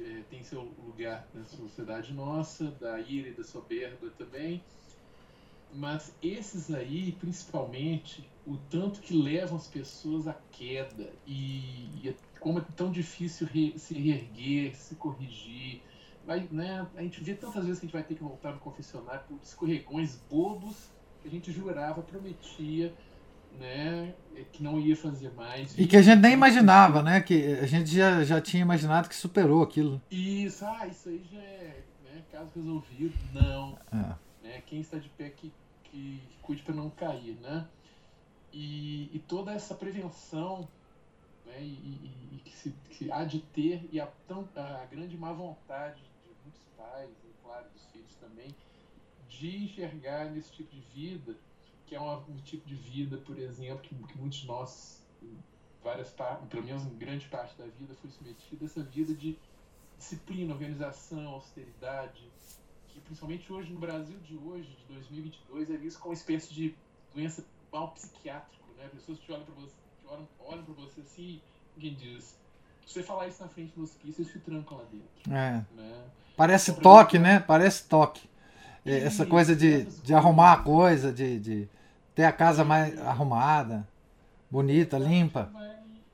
é, tem seu lugar na sociedade nossa, da ira e da soberba também. Mas esses aí, principalmente, o tanto que levam as pessoas à queda e, e como é tão difícil re, se reerguer, se corrigir. Vai, né, a gente vê tantas vezes que a gente vai ter que voltar no confessionário por escorregões bobos que a gente jurava, prometia, né, que não ia fazer mais. E que a gente nem imaginava, né? Que a gente já, já tinha imaginado que superou aquilo. Isso, ah, isso aí já é né, caso resolvido. Não. É. Né, quem está de pé que, que cuide para não cair, né? E, e toda essa prevenção né, e, e, e que, se, que há de ter, e a, tão, a grande má vontade de muitos pais, e claro, dos filhos também, de enxergar nesse tipo de vida, que é um tipo de vida, por exemplo, que, que muitos de nós, várias pelo menos grande parte da vida, foi submetido essa vida de disciplina, organização, austeridade, que principalmente hoje no Brasil de hoje, de 2022, é visto como uma espécie de doença mal psiquiátrico, né? Pessoas te olham para você, olham, olham para você assim, quem diz, se você falar isso na frente do hospício, eles te trancam lá dentro. É. Né? Parece então, toque, né? Parece toque. E, Essa coisa de, de arrumar a coisa, de, de ter a casa mais arrumada, bonita, limpa.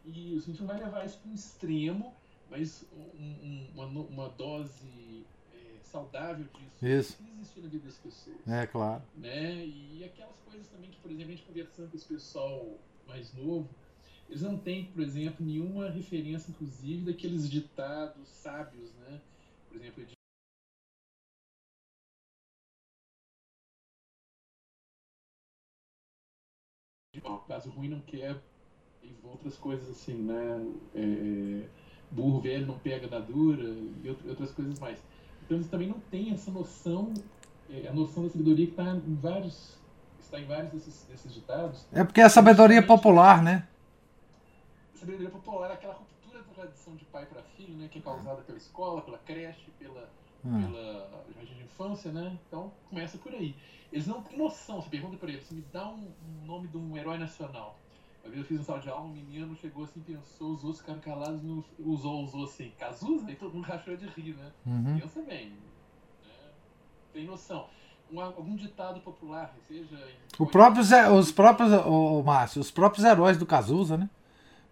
Isso, a gente não vai levar isso para um extremo, mas um, um, uma, uma dose é, saudável disso isso. precisa existir na vida das pessoas. É, claro. Né? E aquelas coisas também que, por exemplo, a gente conversando com esse pessoal mais novo, eles não têm, por exemplo, nenhuma referência, inclusive, daqueles ditados sábios, né? Por exemplo, de caso ruim não quer e outras coisas assim, né? É, é, burro velho não pega da dura e outras coisas mais. Então eles também não têm essa noção, é, a noção da sabedoria que está em vários está em vários desses, desses ditados. É porque é a sabedoria popular, né? A sabedoria popular é aquela ruptura da tradição de pai para filho, né? Que é causada pela escola, pela creche, pela, hum. pela jardim de infância, né? Então começa por aí. Eles não têm noção. Você pergunta para eles, me dá um, um, nome de um herói nacional. Uma vez eu fiz um sala de aula, um menino chegou assim, pensou, os outros ficaram calados, não, usou, usou assim, Cazuza, e todo mundo rachou de rir, né? Uhum. Pensa bem. Né? Tem noção um, algum ditado popular, seja. O próprio os próprios, o Márcio, os próprios heróis do Cazuza, né?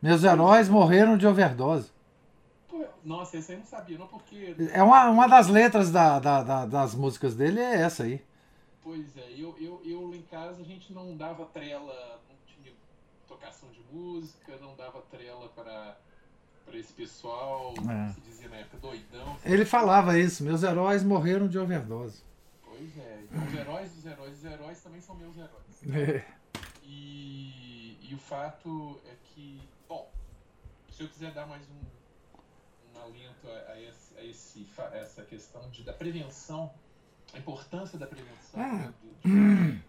Meus heróis morreram de overdose. Nossa, esse aí não sabia, não porque. É uma, uma das letras da, da, da, das músicas dele é essa aí. Pois é, eu, eu, eu lá em casa a gente não dava trela, não tinha tocação de música, não dava trela para para esse pessoal, é. se dizia na época doidão. Ele falava isso, meus heróis morreram de overdose. Pois é. Então, os heróis dos heróis dos heróis também são meus heróis. É. E, e o fato é que, bom, se eu quiser dar mais um, um alento a, a, esse, a esse, essa questão de, da prevenção, a importância da prevenção, Ah. né, do- de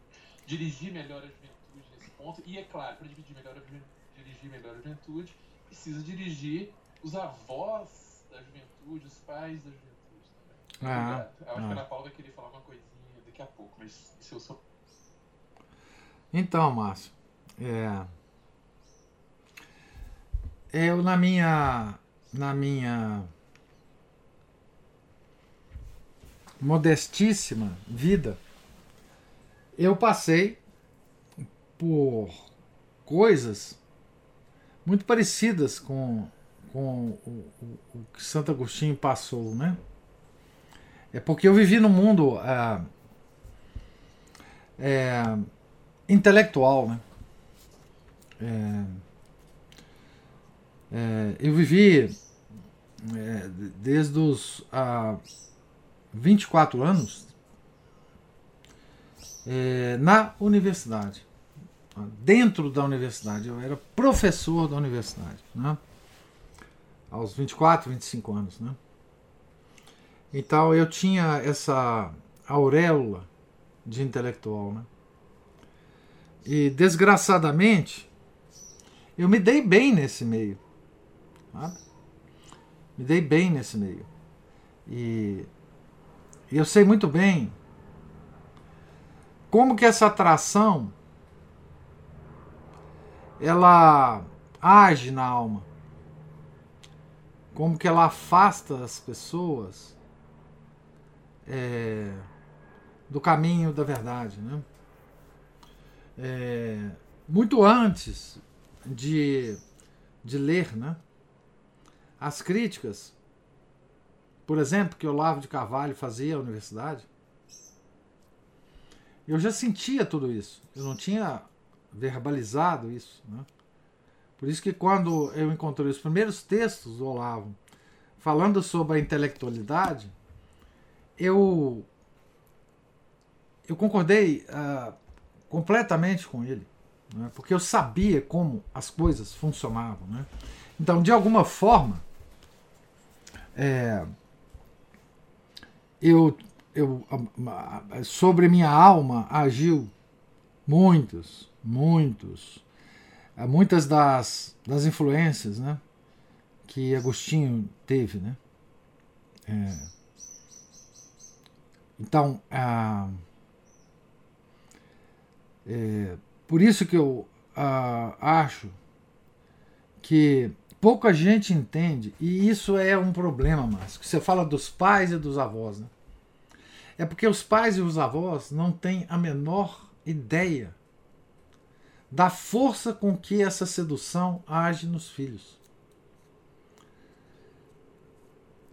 dirigir melhor a juventude nesse ponto. E é claro, para dirigir melhor, a, dirigir melhor a juventude, precisa dirigir os avós da juventude, os pais da juventude também. Ah. Eu acho ah. que a Ana Paula vai querer falar uma coisinha daqui a pouco, mas se eu sou. Então, Márcio, é, eu na minha na minha modestíssima vida, eu passei por coisas muito parecidas com, com o, o- o que Santo Agostinho passou, né? É porque eu vivi num mundo ah, é, intelectual, né? É, é, eu vivi é, desde os ah, 24 anos é, na universidade, dentro da universidade. Eu era professor da universidade, né? aos 24, 25 anos. Né? Então eu tinha essa auréola de intelectual. Né? E desgraçadamente, eu me dei bem nesse meio. sabe? Me dei bem nesse meio. E, e eu sei muito bem como que essa atração ela age na alma. Como que ela afasta as pessoas é, do caminho da verdade, né? É, muito antes de, de ler, né? As críticas, por exemplo, que Olavo de Carvalho fazia à universidade, eu já sentia tudo isso. Eu não tinha verbalizado isso. Né? Por isso que quando eu encontrei os primeiros textos do Olavo falando sobre a intelectualidade, eu eu concordei ah, completamente com ele, né? porque eu sabia como as coisas funcionavam. Né? Então, de alguma forma, é, eu, eu a- a- sobre minha alma agiu muitos, muitos, eh, muitas das, das influências, né, que Agostinho teve, né. É, então, ah, é, por isso que eu ah, acho que pouca gente entende, e isso é um problema, Márcio, você fala dos pais e dos avós, né? É porque os pais e os avós não têm a menor ideia da força com que essa sedução age nos filhos.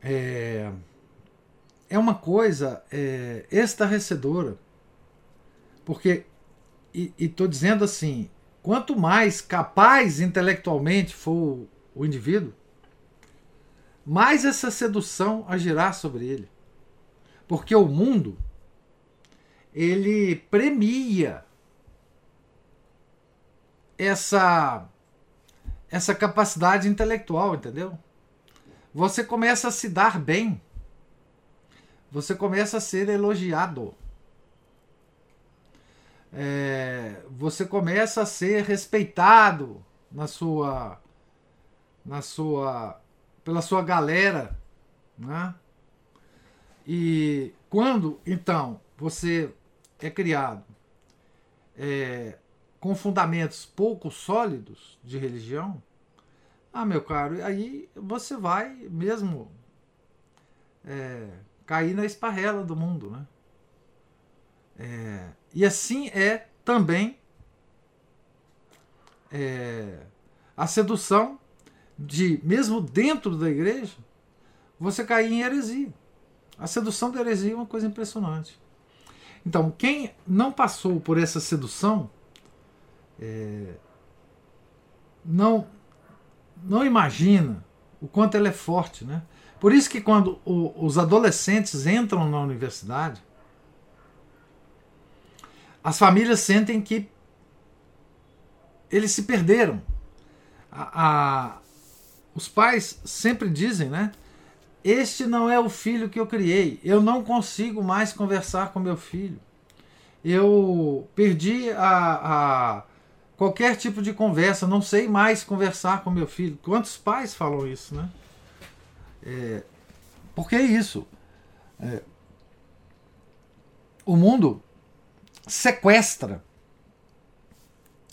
É, é uma coisa é, estarrecedora. Porque, e estou dizendo assim, quanto mais capaz intelectualmente for o, indivíduo, mais essa sedução agirá sobre ele. Porque o mundo, ele premia essa essa capacidade intelectual, entendeu? Você começa a se dar bem. Você começa a ser elogiado. É, você começa a ser respeitado na sua na sua pela sua galera, né? E quando então você é criado é, com fundamentos pouco sólidos de religião, ah, meu caro, aí você vai mesmo é, cair na esparrela do mundo, né? É, e assim é também é, a sedução de, mesmo dentro da igreja, você cair em heresia. A sedução da heresia é uma coisa impressionante. Então, quem não passou por essa sedução é, não não imagina o quanto ela é forte, né? Por isso que quando o, os adolescentes entram na universidade, as famílias sentem que eles se perderam. A, a- os pais sempre dizem, né? Este não é o filho que eu criei. Eu não consigo mais conversar com meu filho. Eu perdi a, a qualquer tipo de conversa. Não sei mais conversar com meu filho. Quantos pais falam isso, né? É, porque é isso. É, o mundo sequestra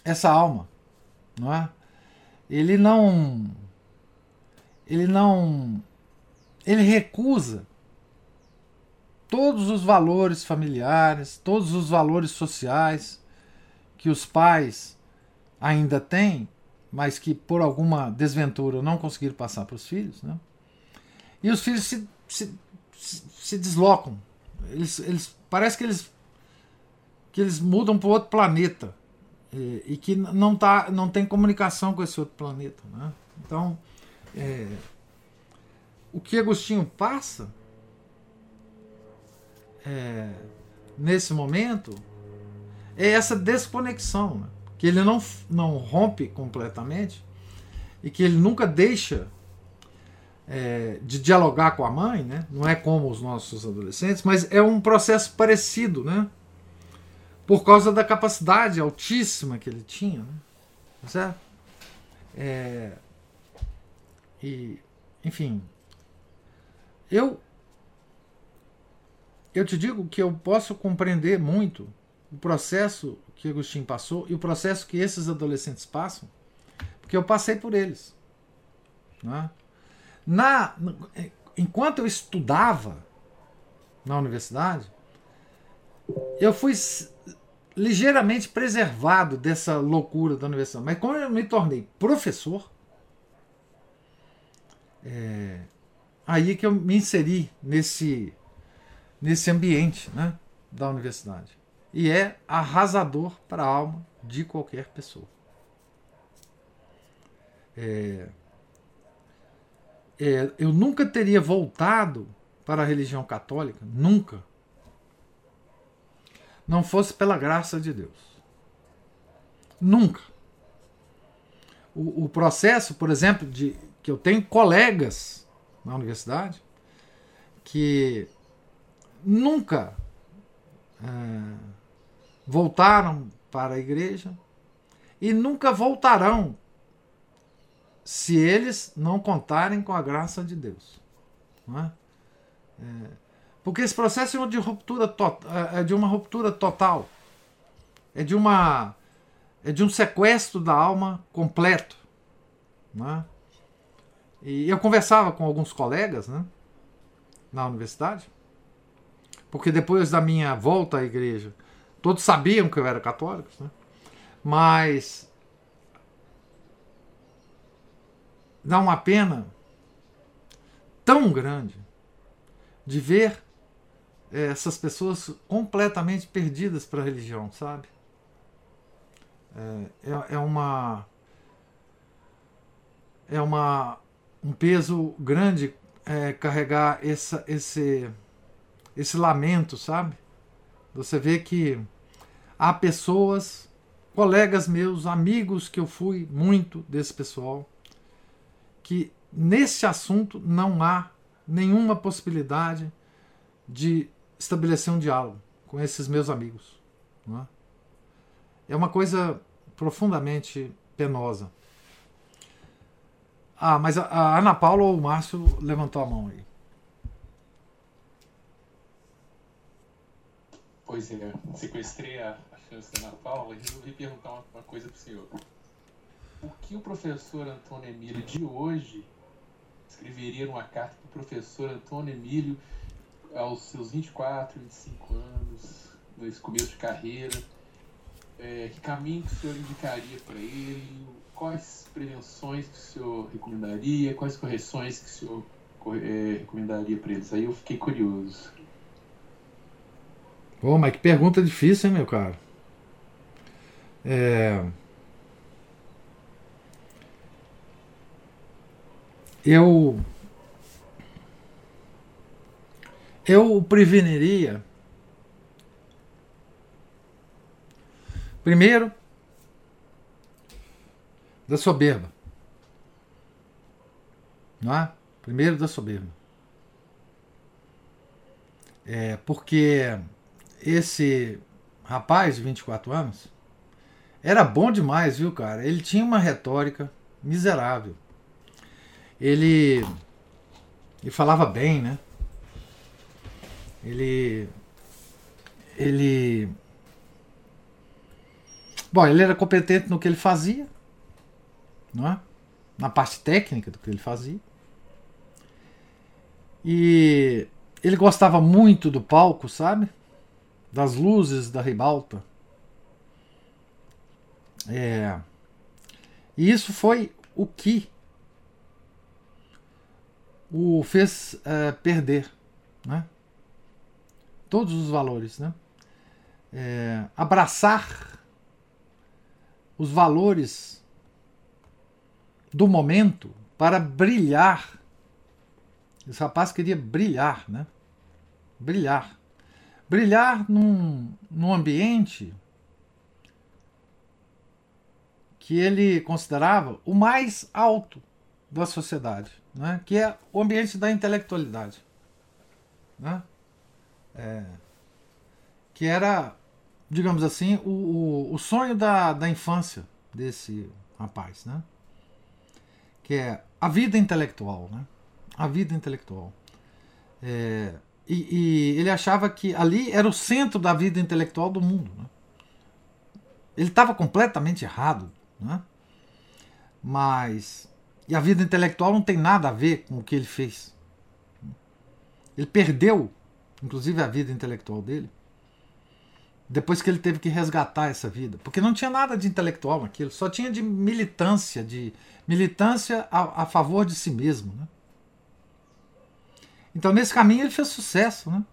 essa alma, não é? Ele não ele não ele recusa todos os valores familiares, todos os valores sociais que os pais ainda têm, mas que por alguma desventura não conseguiram passar para os filhos, né? E os filhos se, se, se deslocam. Eles, eles parece que eles que eles mudam para outro planeta e, e, que não tá não tem comunicação com esse outro planeta, né? Então é, o que Agostinho passa é, nesse momento é essa desconexão, né? que ele não, não rompe completamente e que ele nunca deixa é, de dialogar com a mãe, né? não é como os nossos adolescentes, mas é um processo parecido, né? por causa da capacidade altíssima que ele tinha. Né? Certo? É, e, enfim, eu eu te digo que eu posso compreender muito o processo que Agostinho passou e o processo que esses adolescentes passam, porque eu passei por eles. Né? Na, enquanto eu estudava na universidade, eu fui ligeiramente preservado dessa loucura da universidade. Mas quando eu me tornei professor, é, aí que eu me inseri nesse, nesse ambiente né, da universidade. E é arrasador para a alma de qualquer pessoa. É, é, eu nunca teria voltado para a religião católica, nunca, não fosse pela graça de Deus. Nunca. O, o processo, por exemplo, de que eu tenho colegas na universidade que nunca é, voltaram para a igreja e nunca voltarão se eles não contarem com a graça de Deus. É? É, porque esse processo é de ruptura é de uma ruptura total, é de uma é de um sequestro da alma completo. Não é? E eu conversava com alguns colegas né, na universidade, porque depois da minha volta à igreja, todos sabiam que eu era católico, né, mas dá uma pena tão grande de ver essas pessoas completamente perdidas para a religião, sabe? É, é, é uma é uma um peso grande é, carregar essa, esse, esse lamento, sabe? Você vê que há pessoas, colegas meus, amigos que eu fui muito desse pessoal, que nesse assunto não há nenhuma possibilidade de estabelecer um diálogo com esses meus amigos. É? é uma coisa profundamente penosa. Ah, mas a, a Ana Paula ou o Márcio levantou a mão aí. Pois é, sequestrei a, chance da Ana Paula e resolvi perguntar uma, uma coisa para o senhor. O que o professor Antônio Emílio de hoje escreveria numa carta para o professor Antônio Emílio aos seus 24, 25 anos, nesse começo de carreira? É, que caminho que o senhor indicaria para ele? Quais prevenções que o senhor recomendaria, quais correções que o senhor é, recomendaria para eles? Aí eu fiquei curioso. Pô, mas que pergunta difícil, hein, meu caro? É... Eu. Eu preveniria. Primeiro, da soberba. Não é? Primeiro da soberba. É, porque esse rapaz de 24 anos era bom demais, viu, cara? Ele tinha uma retórica miserável. Ele, ele falava bem, né? Ele ele Bom, ele era competente no que ele fazia, não é? na parte técnica do que ele fazia. E ele gostava muito do palco, sabe? Das luzes da ribalta. É. E isso foi o que o fez é, perder, né? Todos os valores, né? É, abraçar os valores do momento para brilhar. Esse rapaz queria brilhar, né? Brilhar. Brilhar num, num ambiente que ele considerava o mais alto da sociedade, né? que é o ambiente da intelectualidade. Né? É, que era, digamos assim, o, o, o sonho da, da infância desse rapaz. Né? Que é a vida intelectual, né? A vida intelectual. É, e, e, ele achava que ali era o centro da vida intelectual do mundo. Né? Ele estava completamente errado, né? Mas e a vida intelectual não tem nada a ver com o que ele fez. Ele perdeu, inclusive, a vida intelectual dele depois que ele teve que resgatar essa vida, porque não tinha nada de intelectual naquilo, só tinha de militância, de militância a, a favor de si mesmo. Né? Então, nesse caminho, ele fez sucesso. Né?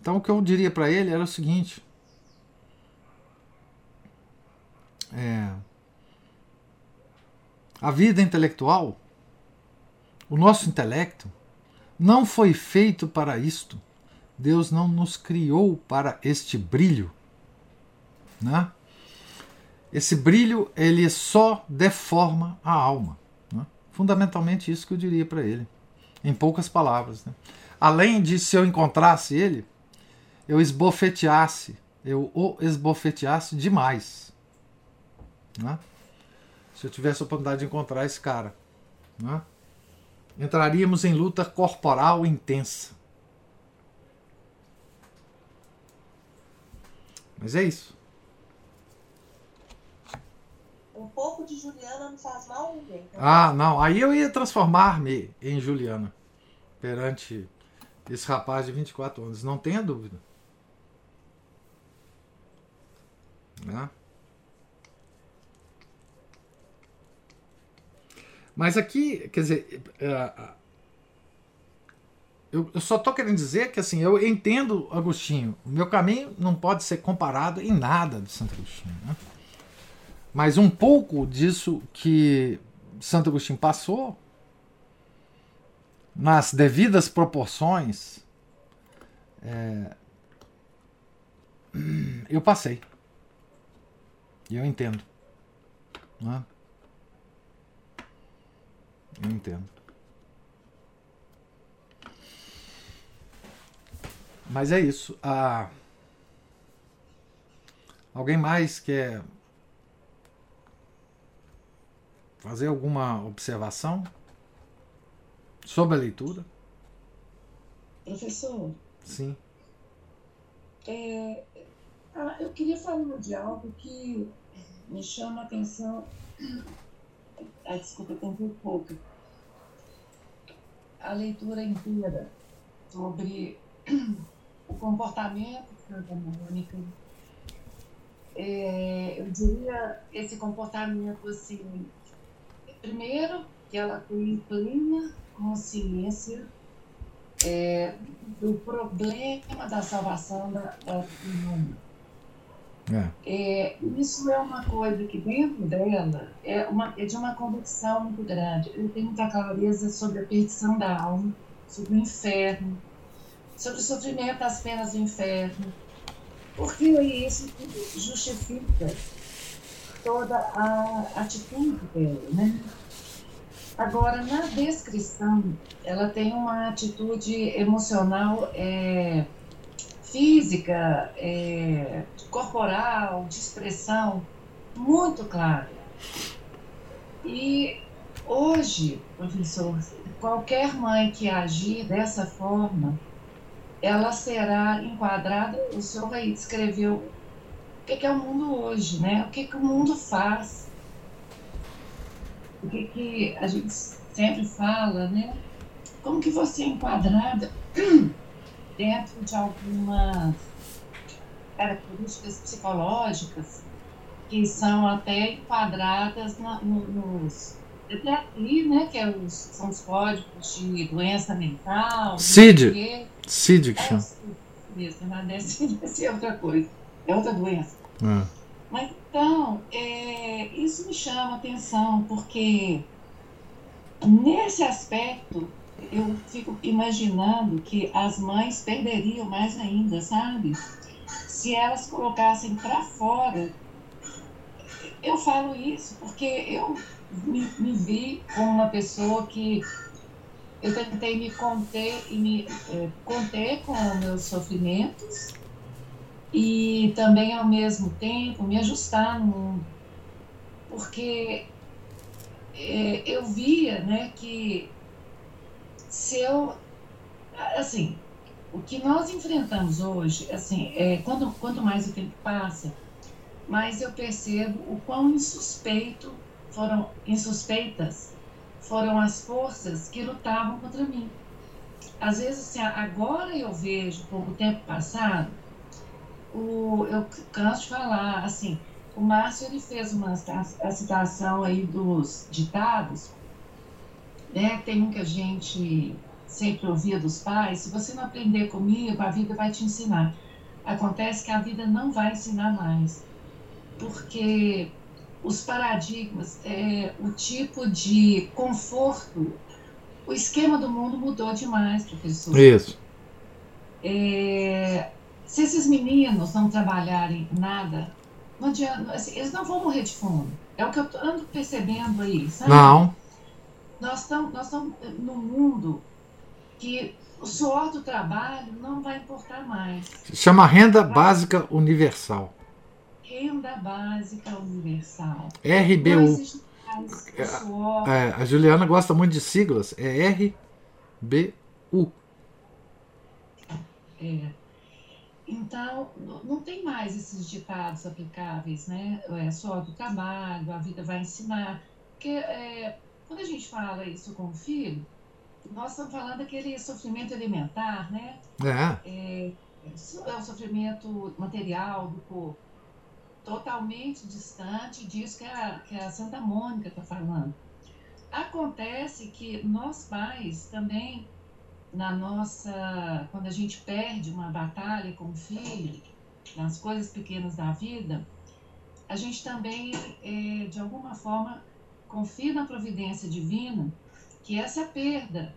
Então, o que eu diria para ele era o seguinte: é, a vida intelectual, o nosso intelecto, não foi feito para isto. Deus não nos criou para este brilho, né? Esse brilho ele só deforma a alma. Né? Fundamentalmente isso que eu diria para ele, em poucas palavras. Né? Além de se eu encontrasse ele, eu esbofeteasse, eu o esbofeteasse demais. Né? Se eu tivesse a oportunidade de encontrar esse cara, né? entraríamos em luta corporal intensa. Mas é isso. Um pouco de Juliana não faz mal ninguém. Tá? Ah, não. Aí eu ia transformar-me em Juliana perante esse rapaz de 24 anos. Não tenha dúvida. Né? Mas aqui, quer dizer, é, eu, eu só estou querendo dizer que assim, eu entendo Agostinho. O meu caminho não pode ser comparado em nada de Santo Agostinho. Né? Mas um pouco disso que Santo Agostinho passou, nas devidas proporções, é, eu passei. E eu entendo. Né? Eu entendo. Mas é isso. Ah, alguém mais quer fazer alguma observação sobre a leitura? Professor? Sim. É, ah, eu queria falar de algo que me chama a atenção. Ah, desculpa, eu um pouco. A leitura inteira sobre o comportamento de Santa Mônica, é, eu diria esse comportamento assim, primeiro que ela tem plena consciência é, do problema da salvação da, da. É. É, isso é uma coisa que dentro dela é, uma, é de uma convicção muito grande. Eu tenho muita clareza sobre a perdição da alma, sobre o inferno, sobre o sofrimento das penas do inferno, porque isso justifica toda a atitude dela, né? Agora, na descrição, ela tem uma atitude emocional, é, física, é, corporal, de expressão muito clara. E hoje, professor, qualquer mãe que agir dessa forma, ela será enquadrada. O senhor aí descreveu o que é o mundo hoje, né? O que, que o mundo faz o que, que a gente sempre fala, né? Como que você é enquadrada dentro de algumas características psicológicas que são até enquadradas na, no, nos até aqui, né, que é os, são os códigos de doença mental. CID. CID que chama. É, isso, é CID, é outra coisa. É outra doença. É. Mas então, é, isso me chama atenção, porque nesse aspecto eu fico imaginando que as mães perderiam mais ainda, sabe? Se elas colocassem para fora. Eu falo isso porque eu me, me, vi como uma pessoa que eu tentei me conter e me é, conter com meus sofrimentos e também ao mesmo tempo me ajustar no mundo. Porque é, eu via né, que se eu. Assim, o que nós enfrentamos hoje, assim, é, quando, quanto mais o tempo passa, mais eu percebo o quão insuspeito foram, insuspeitas foram as forças que lutavam contra mim. Às vezes, assim, agora eu vejo, com o tempo passado, o, eu canso de falar, assim, o Márcio ele fez uma a citação aí dos ditados, né? Tem um que a gente sempre ouvia dos pais, se você não aprender comigo, a vida vai te ensinar. Acontece que a vida não vai ensinar mais, porque os paradigmas, é, o tipo de conforto, o esquema do mundo mudou demais, professor. Isso. É, se esses meninos não trabalharem nada, não adianta, assim, eles não vão morrer de fome. É o que eu ando percebendo aí, sabe? Não. Nós estamos nós num mundo que o suor do trabalho não vai importar mais. Chama renda básica universal. Renda básica universal. RBU. É, é, a Juliana gosta muito de siglas. É RBU. É. Então, não tem mais esses ditados aplicáveis, né? É só do trabalho, a vida vai ensinar. Porque é, quando a gente fala isso com o filho, nós estamos falando daquele sofrimento alimentar, né? É. É, é o sofrimento material do corpo. Totalmente distante disso que a, que a Santa Mônica está falando. Acontece que nós pais também na nossa. Quando a gente perde uma batalha com o filho, nas coisas pequenas da vida, a gente também, é, de alguma forma, confia na providência divina que essa perda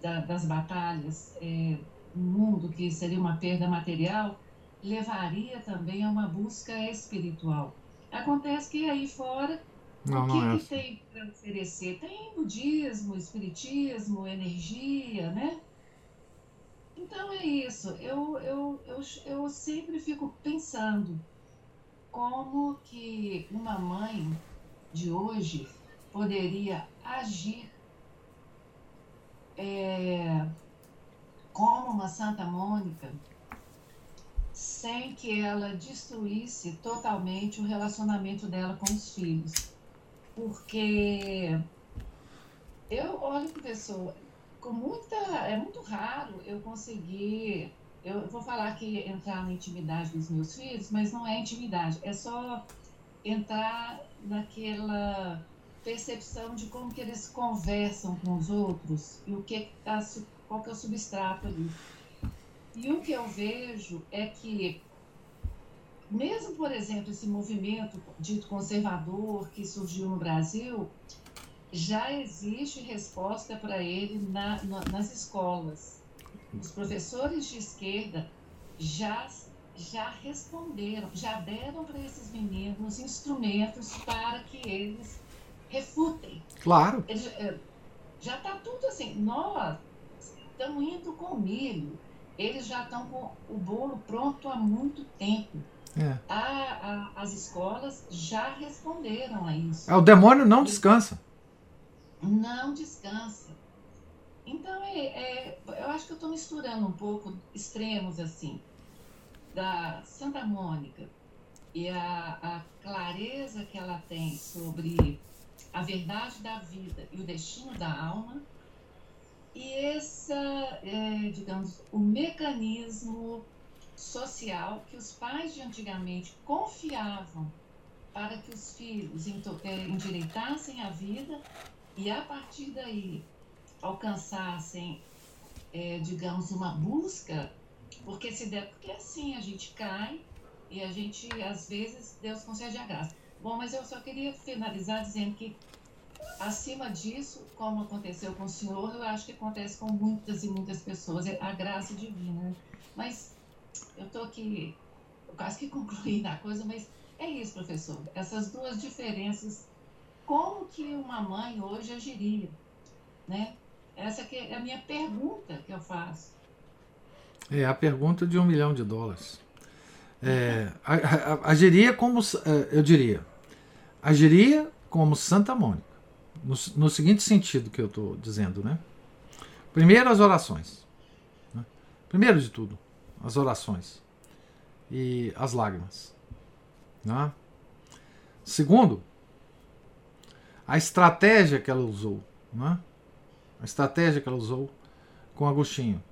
da, das batalhas é, no mundo, que seria uma perda material, levaria também a uma busca espiritual. Acontece que aí fora, não, o que, é que assim. tem para oferecer? Tem budismo, espiritismo, energia, né? Então é isso. Eu, eu, eu, eu sempre fico pensando como que uma mãe de hoje poderia agir é, como uma Santa Mônica sem que ela destruísse totalmente o relacionamento dela com os filhos. Porque eu olho para pessoa, com muita. É muito raro eu conseguir. Eu vou falar que entrar na intimidade dos meus filhos, mas não é intimidade, é só entrar naquela percepção de como que eles conversam com os outros e o que tá, qual que é o substrato ali. E o que eu vejo é que mesmo, por exemplo, esse movimento dito conservador que surgiu no Brasil, já existe resposta para ele na, na, nas escolas. Os professores de esquerda já, já responderam, já deram para esses meninos instrumentos para que eles refutem. Claro. Eles, é, já está tudo assim. Nós estamos indo com milho. Eles já estão com o bolo pronto há muito tempo. É. A, a, as escolas já responderam a isso. É, o demônio não descansa. Não descansa. Então, é, é, eu acho que eu estou misturando um pouco extremos assim, da Santa Mônica e a, a clareza que ela tem sobre a verdade da vida e o destino da alma, e essa, é, digamos, o mecanismo social que os pais de antigamente confiavam para que os filhos é, endireitassem a vida e a partir daí alcançassem, é, digamos, uma busca, porque se der, porque assim a gente cai e a gente, às vezes, Deus concede a graça. Bom, mas eu só queria finalizar dizendo que, acima disso, como aconteceu com o senhor, eu acho que acontece com muitas e muitas pessoas, é a graça divina. Né? Mas eu estou aqui, eu quase que concluí na coisa, mas é isso, professor. Essas duas diferenças, como que uma mãe hoje agiria, né? Essa que é a minha pergunta que eu faço. É a pergunta de um milhão de dólares. É, agiria como, é, eu diria, agiria como Santa Mônica, no, no seguinte sentido que eu estou dizendo, né? Primeiro, as orações. Né? Primeiro de tudo, as orações e as lágrimas. Né? Segundo, a estratégia que ela usou. Né? A estratégia que ela usou com Agostinho.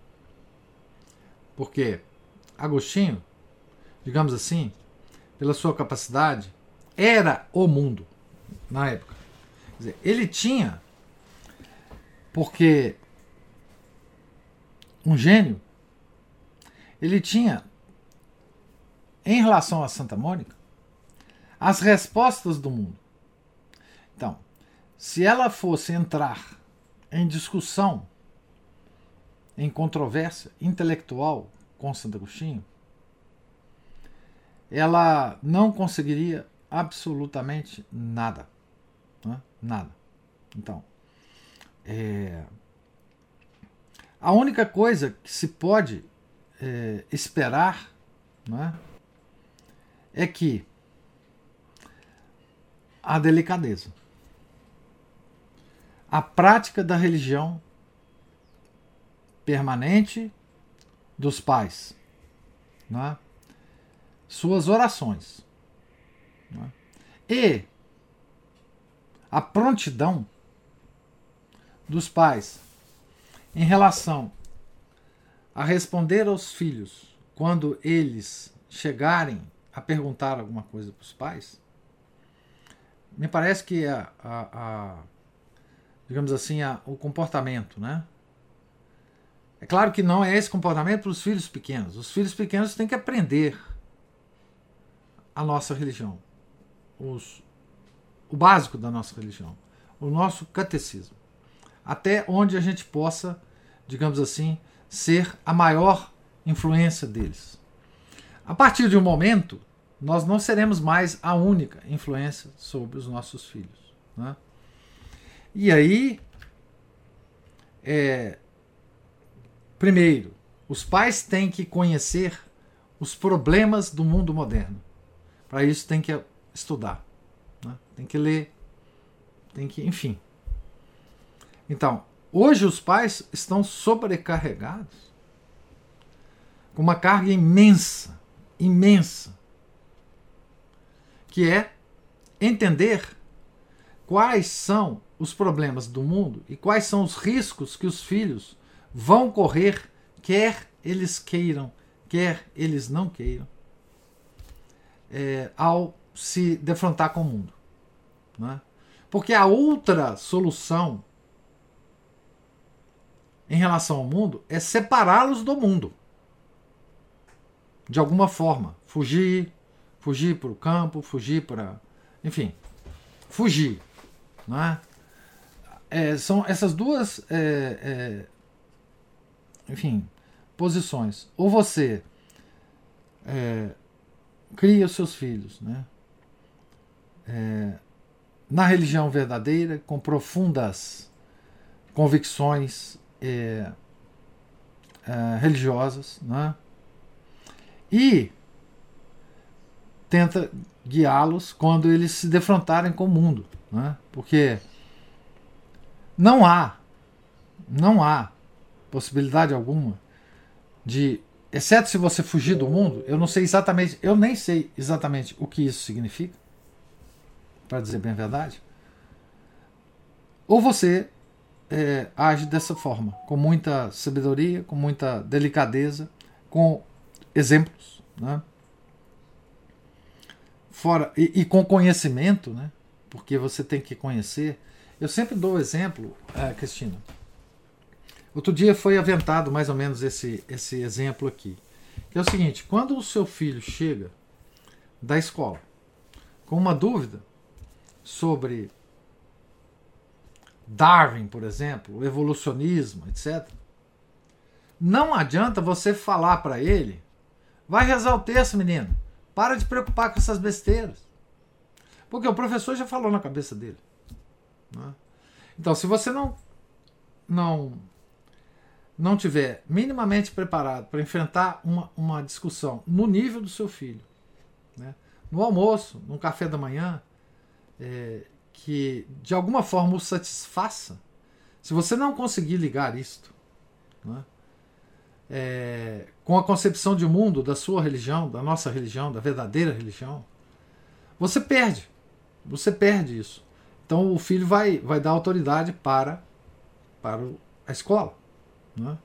Porque Agostinho digamos assim, pela sua capacidade, era o mundo na época. Dizer, ele tinha, porque um gênio, ele tinha, em relação a Santa Mônica, as respostas do mundo. Então, se ela fosse entrar em discussão, em controvérsia intelectual com Santo Agostinho, ela não conseguiria absolutamente nada. Nada. Então, é, a única coisa que se pode é, esperar né, é que a delicadeza, a prática da religião permanente dos pais. Né? suas orações. Né? E a prontidão dos pais em relação a responder aos filhos quando eles chegarem a perguntar alguma coisa para os pais, me parece que a, a, a digamos assim, a, o comportamento, né? É claro que não é esse comportamento para os filhos pequenos. Os filhos pequenos têm que aprender a nossa religião, os, o básico da nossa religião, o nosso catecismo, até onde a gente possa, digamos assim, ser a maior influência deles. A partir de um momento, nós não seremos mais a única influência sobre os nossos filhos. Né? E aí, é, primeiro, os pais têm que conhecer os problemas do mundo moderno. Para isso tem que estudar? Tem que ler, tem que, enfim. Então, hoje os pais estão sobrecarregados com uma carga imensa, imensa, que é entender quais são os problemas do mundo e quais são os riscos que os filhos vão correr, quer eles queiram, quer eles não queiram é, ao se defrontar com o mundo. Né? Porque a outra solução em relação ao mundo é separá-los do mundo. De alguma forma. Fugir, fugir para o campo, fugir para. Enfim, fugir. Né? É, são essas duas. É, é, enfim, posições. Ou você é, cria os seus filhos né? Na religião verdadeira, com profundas convicções é, é, religiosas, né? e tenta guiá-los quando eles se defrontarem com o mundo, né? porque não há, não há possibilidade alguma de, exceto se você fugir do mundo, eu não sei exatamente, eu nem sei exatamente o que isso significa, para dizer bem a verdade, ou você é, age dessa forma, com muita sabedoria, com muita delicadeza, com exemplos, né? Fora, e, e, com conhecimento, né? porque você tem que conhecer. Eu sempre dou exemplo, é, Cristina. Outro dia foi aventado mais ou menos esse, esse exemplo aqui. Que é o seguinte: quando o seu filho chega da escola com uma dúvida sobre Darwin, por exemplo, evolucionismo, etc. Não adianta você falar para ele, vai rezar o texto, menino. Para de preocupar com essas besteiras. Porque o professor já falou na cabeça dele. Né? Então, se você não não não tiver minimamente preparado para enfrentar uma, uma discussão no nível do seu filho, né? no almoço, no café da manhã, é, que de alguma forma o satisfaça, se você não conseguir ligar isto né, é, com a concepção de mundo da sua religião, da nossa religião, da verdadeira religião, você perde. Você perde isso. Então o filho vai, vai dar autoridade para, para a escola. Né?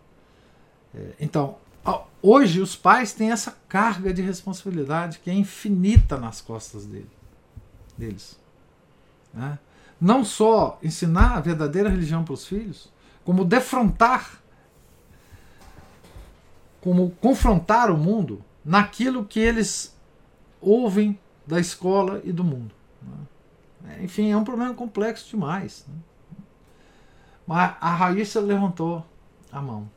É, então, hoje os pais têm essa carga de responsabilidade que é infinita nas costas dele, deles. Né? Não só ensinar a verdadeira religião para os filhos, como defrontar, como confrontar o mundo naquilo que eles ouvem da escola e do mundo. Né? Enfim, é um problema complexo demais. Né? Mas a Raíssa levantou a mão.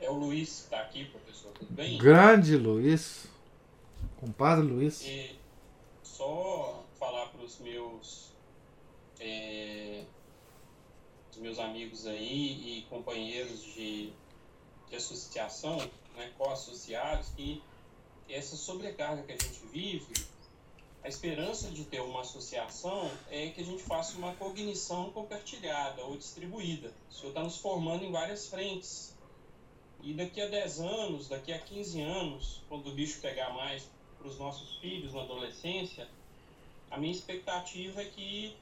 É o Luiz que está aqui, professor, tudo bem? Grande Luiz. Compadre Luiz. E só falar para os meus é, meus amigos aí e companheiros de, de associação, né, co-associados, que essa sobrecarga que a gente vive, a esperança de ter uma associação é que a gente faça uma cognição compartilhada ou distribuída. O senhor está nos formando em várias frentes. E daqui a 10 anos, daqui a 15 anos, quando o bicho pegar mais, para os nossos filhos na adolescência, a minha expectativa é que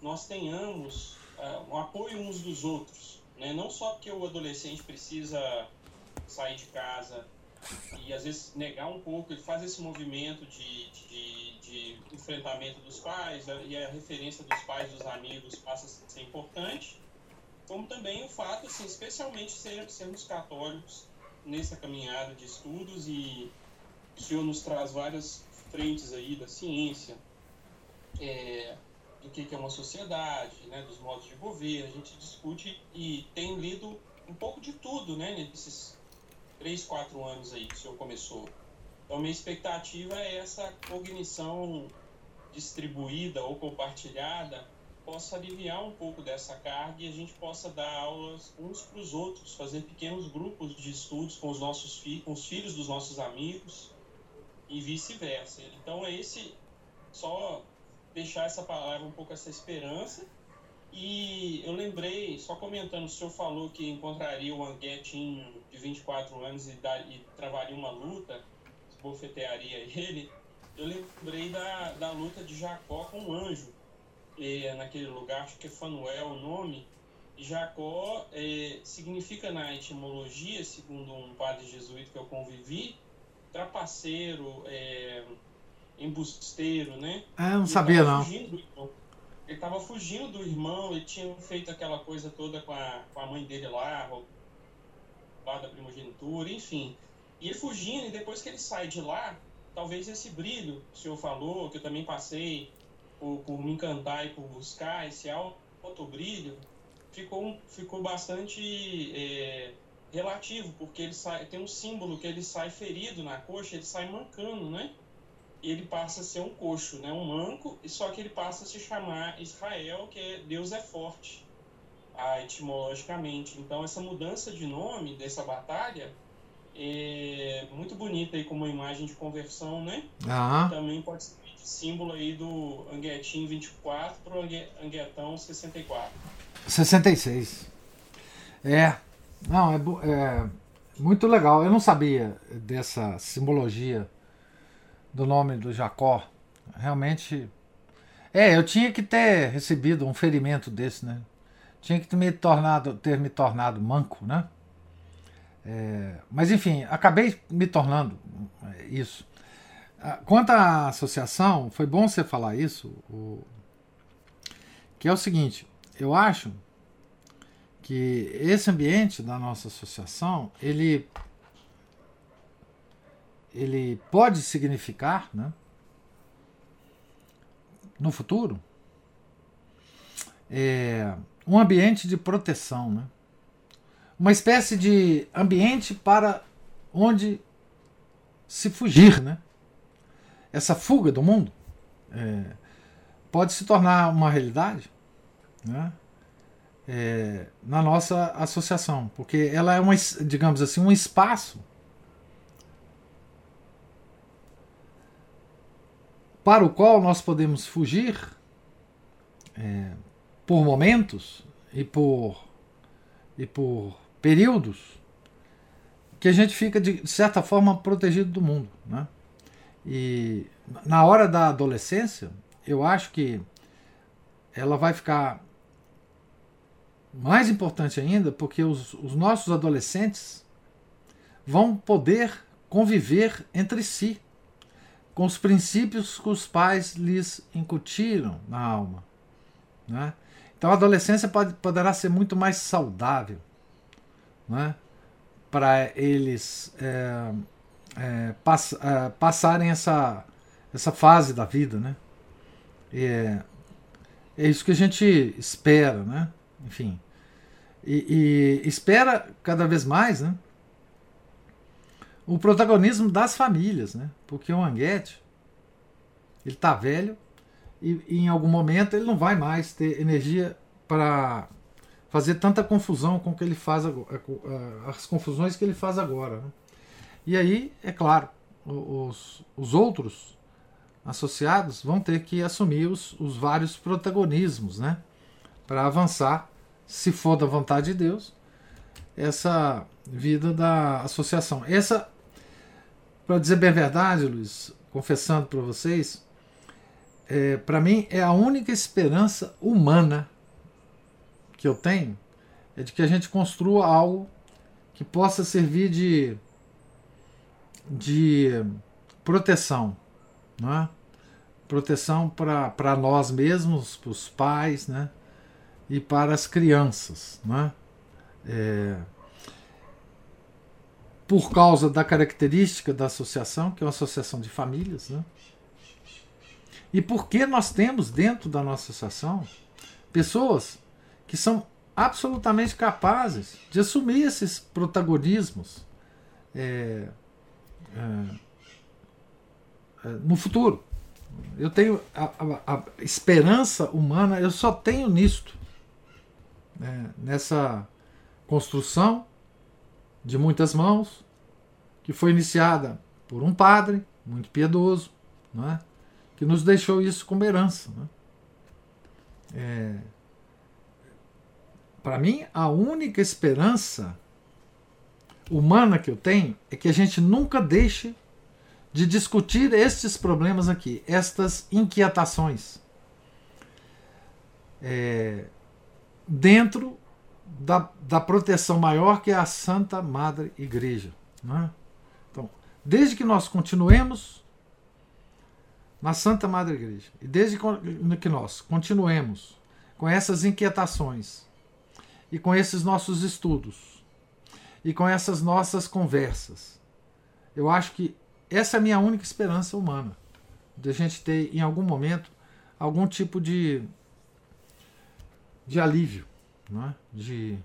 nós tenhamos uh, um apoio uns dos outros. Né? Não só porque o adolescente precisa sair de casa e às vezes negar um pouco, ele faz esse movimento de, de, de enfrentamento dos pais e a referência dos pais, dos amigos passa a ser importante, como também o fato, assim, especialmente ser, sermos católicos nessa caminhada de estudos e o senhor nos traz várias frentes aí da ciência, é, do que, que é uma sociedade, né, dos modos de governo, a gente discute e tem lido um pouco de tudo, né, nesses três, quatro anos aí que o senhor começou. Então, minha expectativa é essa cognição distribuída ou compartilhada possa aliviar um pouco dessa carga e a gente possa dar aulas uns para os outros, fazer pequenos grupos de estudos com os nossos filhos, com os filhos dos nossos amigos, e vice-versa. Então é esse só deixar essa palavra um pouco essa esperança. E eu lembrei, só comentando, o senhor falou que encontraria o Anguetin de 24 anos e, dar, e travaria uma luta, bofetearia ele. Eu lembrei da, da luta de Jacó com o anjo, é, naquele lugar, acho que é Fanuel o nome. Jacó é, significa na etimologia, segundo um padre jesuíta que eu convivi, trapaceiro, é, embusteiro, né? Ah, não sabia não. Ele estava fugindo do irmão, ele tinha feito aquela coisa toda com a, com a mãe dele lá, lá da primogenitura, enfim. E ele fugindo, e depois que ele sai de lá, talvez esse brilho que o senhor falou, que eu também passei por, por me encantar e por buscar, esse alto brilho, ficou, ficou bastante é, relativo, porque ele sai, tem um símbolo que ele sai ferido na coxa, ele sai mancando, né? ele passa a ser um coxo, né, um manco, só que ele passa a se chamar Israel, que é Deus é forte, ah, etimologicamente. Então essa mudança de nome dessa batalha é muito bonita aí como uma imagem de conversão, né? Também pode ser símbolo aí do Anguetim 24 para o Anguetão 64. 66. É. Não, é, é muito legal. Eu não sabia dessa simbologia do nome do Jacó. Realmente. É, eu tinha que ter recebido um ferimento desse, né? Tinha que ter me tornado, ter me tornado manco, né? É, mas enfim, acabei me tornando isso. Ah, quanto à associação, foi bom você falar isso, o, que é o seguinte, eu acho que esse ambiente da nossa associação, ele ele pode significar, né, no futuro, é, um ambiente de proteção, né? uma espécie de ambiente para onde se fugir, né? essa fuga do mundo é, pode se tornar uma realidade né? É, na nossa associação, porque ela é uma, digamos assim, um espaço para o qual nós podemos fugir é, por momentos e por, e por períodos que a gente fica, de certa forma, protegido do mundo. Né? E na hora da adolescência, eu acho que ela vai ficar mais importante ainda, porque os, os nossos adolescentes vão poder conviver entre si com os princípios que os pais lhes incutiram na alma. Né? Então a adolescência pode, poderá ser muito mais saudável né? para eles é, é, pass, é, passarem essa, essa fase da vida. Né? É, é isso que a gente espera. Né? Enfim. E, e espera cada vez mais né? o protagonismo das famílias, né? porque o Anguete ele está velho e, e, em algum momento ele não vai mais ter energia para fazer tanta confusão com o que ele faz as confusões que ele faz agora. Né? E aí, é claro, os, os outros associados vão ter que assumir os, os vários protagonismos, né? Para avançar, se for da vontade de Deus, essa vida da associação. Essa, para dizer bem a verdade, Luiz, confessando para vocês, é, para mim é a única esperança humana que eu tenho é de que a gente construa algo que possa servir de, de proteção, não é? proteção para nós mesmos, para os pais, né? E para as crianças. Né? É, por causa da característica da associação, que é uma associação de famílias, né? E porque nós temos dentro da nossa associação pessoas que são absolutamente capazes de assumir esses protagonismos é, é, é, no futuro. Eu tenho a, a, a, esperança humana, eu só tenho nisto, né, nessa construção de muitas mãos, que foi iniciada por um padre muito piedoso, é? que nos deixou isso como herança. É? É, para mim, a única esperança humana que eu tenho é que a gente nunca deixe de discutir estes problemas aqui, estas inquietações, é, dentro da, da proteção maior que é a Santa Madre Igreja. Né? Então, desde que nós continuemos na Santa Madre Igreja, e desde que nós continuemos com essas inquietações, e com esses nossos estudos e com essas nossas conversas. Eu acho que essa é a minha única esperança humana, de a gente ter em algum momento algum tipo de de alívio, é? de,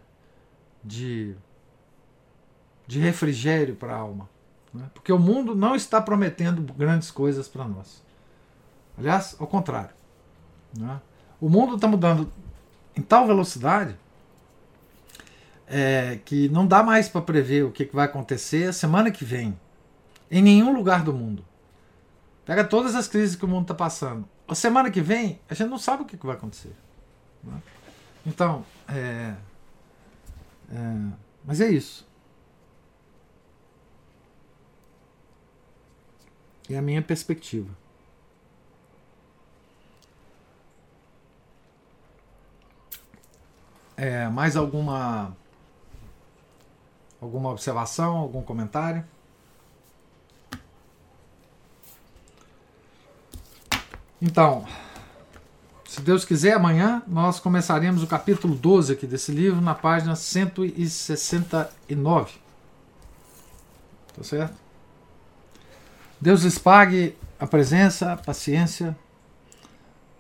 de, de refrigério para a alma, Né? Porque o mundo não está prometendo grandes coisas para nós. Aliás, ao contrário. Né? O mundo está mudando em tal velocidade é, que não dá mais para prever o que, que vai acontecer a semana que vem. Em nenhum lugar do mundo. Pega todas as crises que o mundo está passando. A semana que vem, a gente não sabe o que, que vai acontecer. Né? Então, é, é, mas é isso. É a minha perspectiva. É, mais alguma alguma observação, algum comentário? Então, se Deus quiser, amanhã nós começaremos o capítulo 12 aqui desse livro, na página 169. Tá certo? Deus lhes pague a presença, a paciência,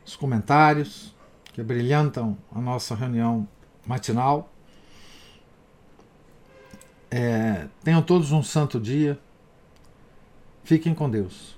os comentários que brilhantam a nossa reunião matinal. É, tenham todos um santo dia. Fiquem com Deus.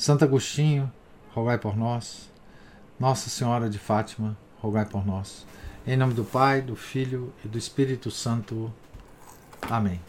Santo Agostinho, rogai por nós. Nossa Senhora de Fátima, rogai por nós. Em nome do Pai, do Filho e do Espírito Santo. Amém.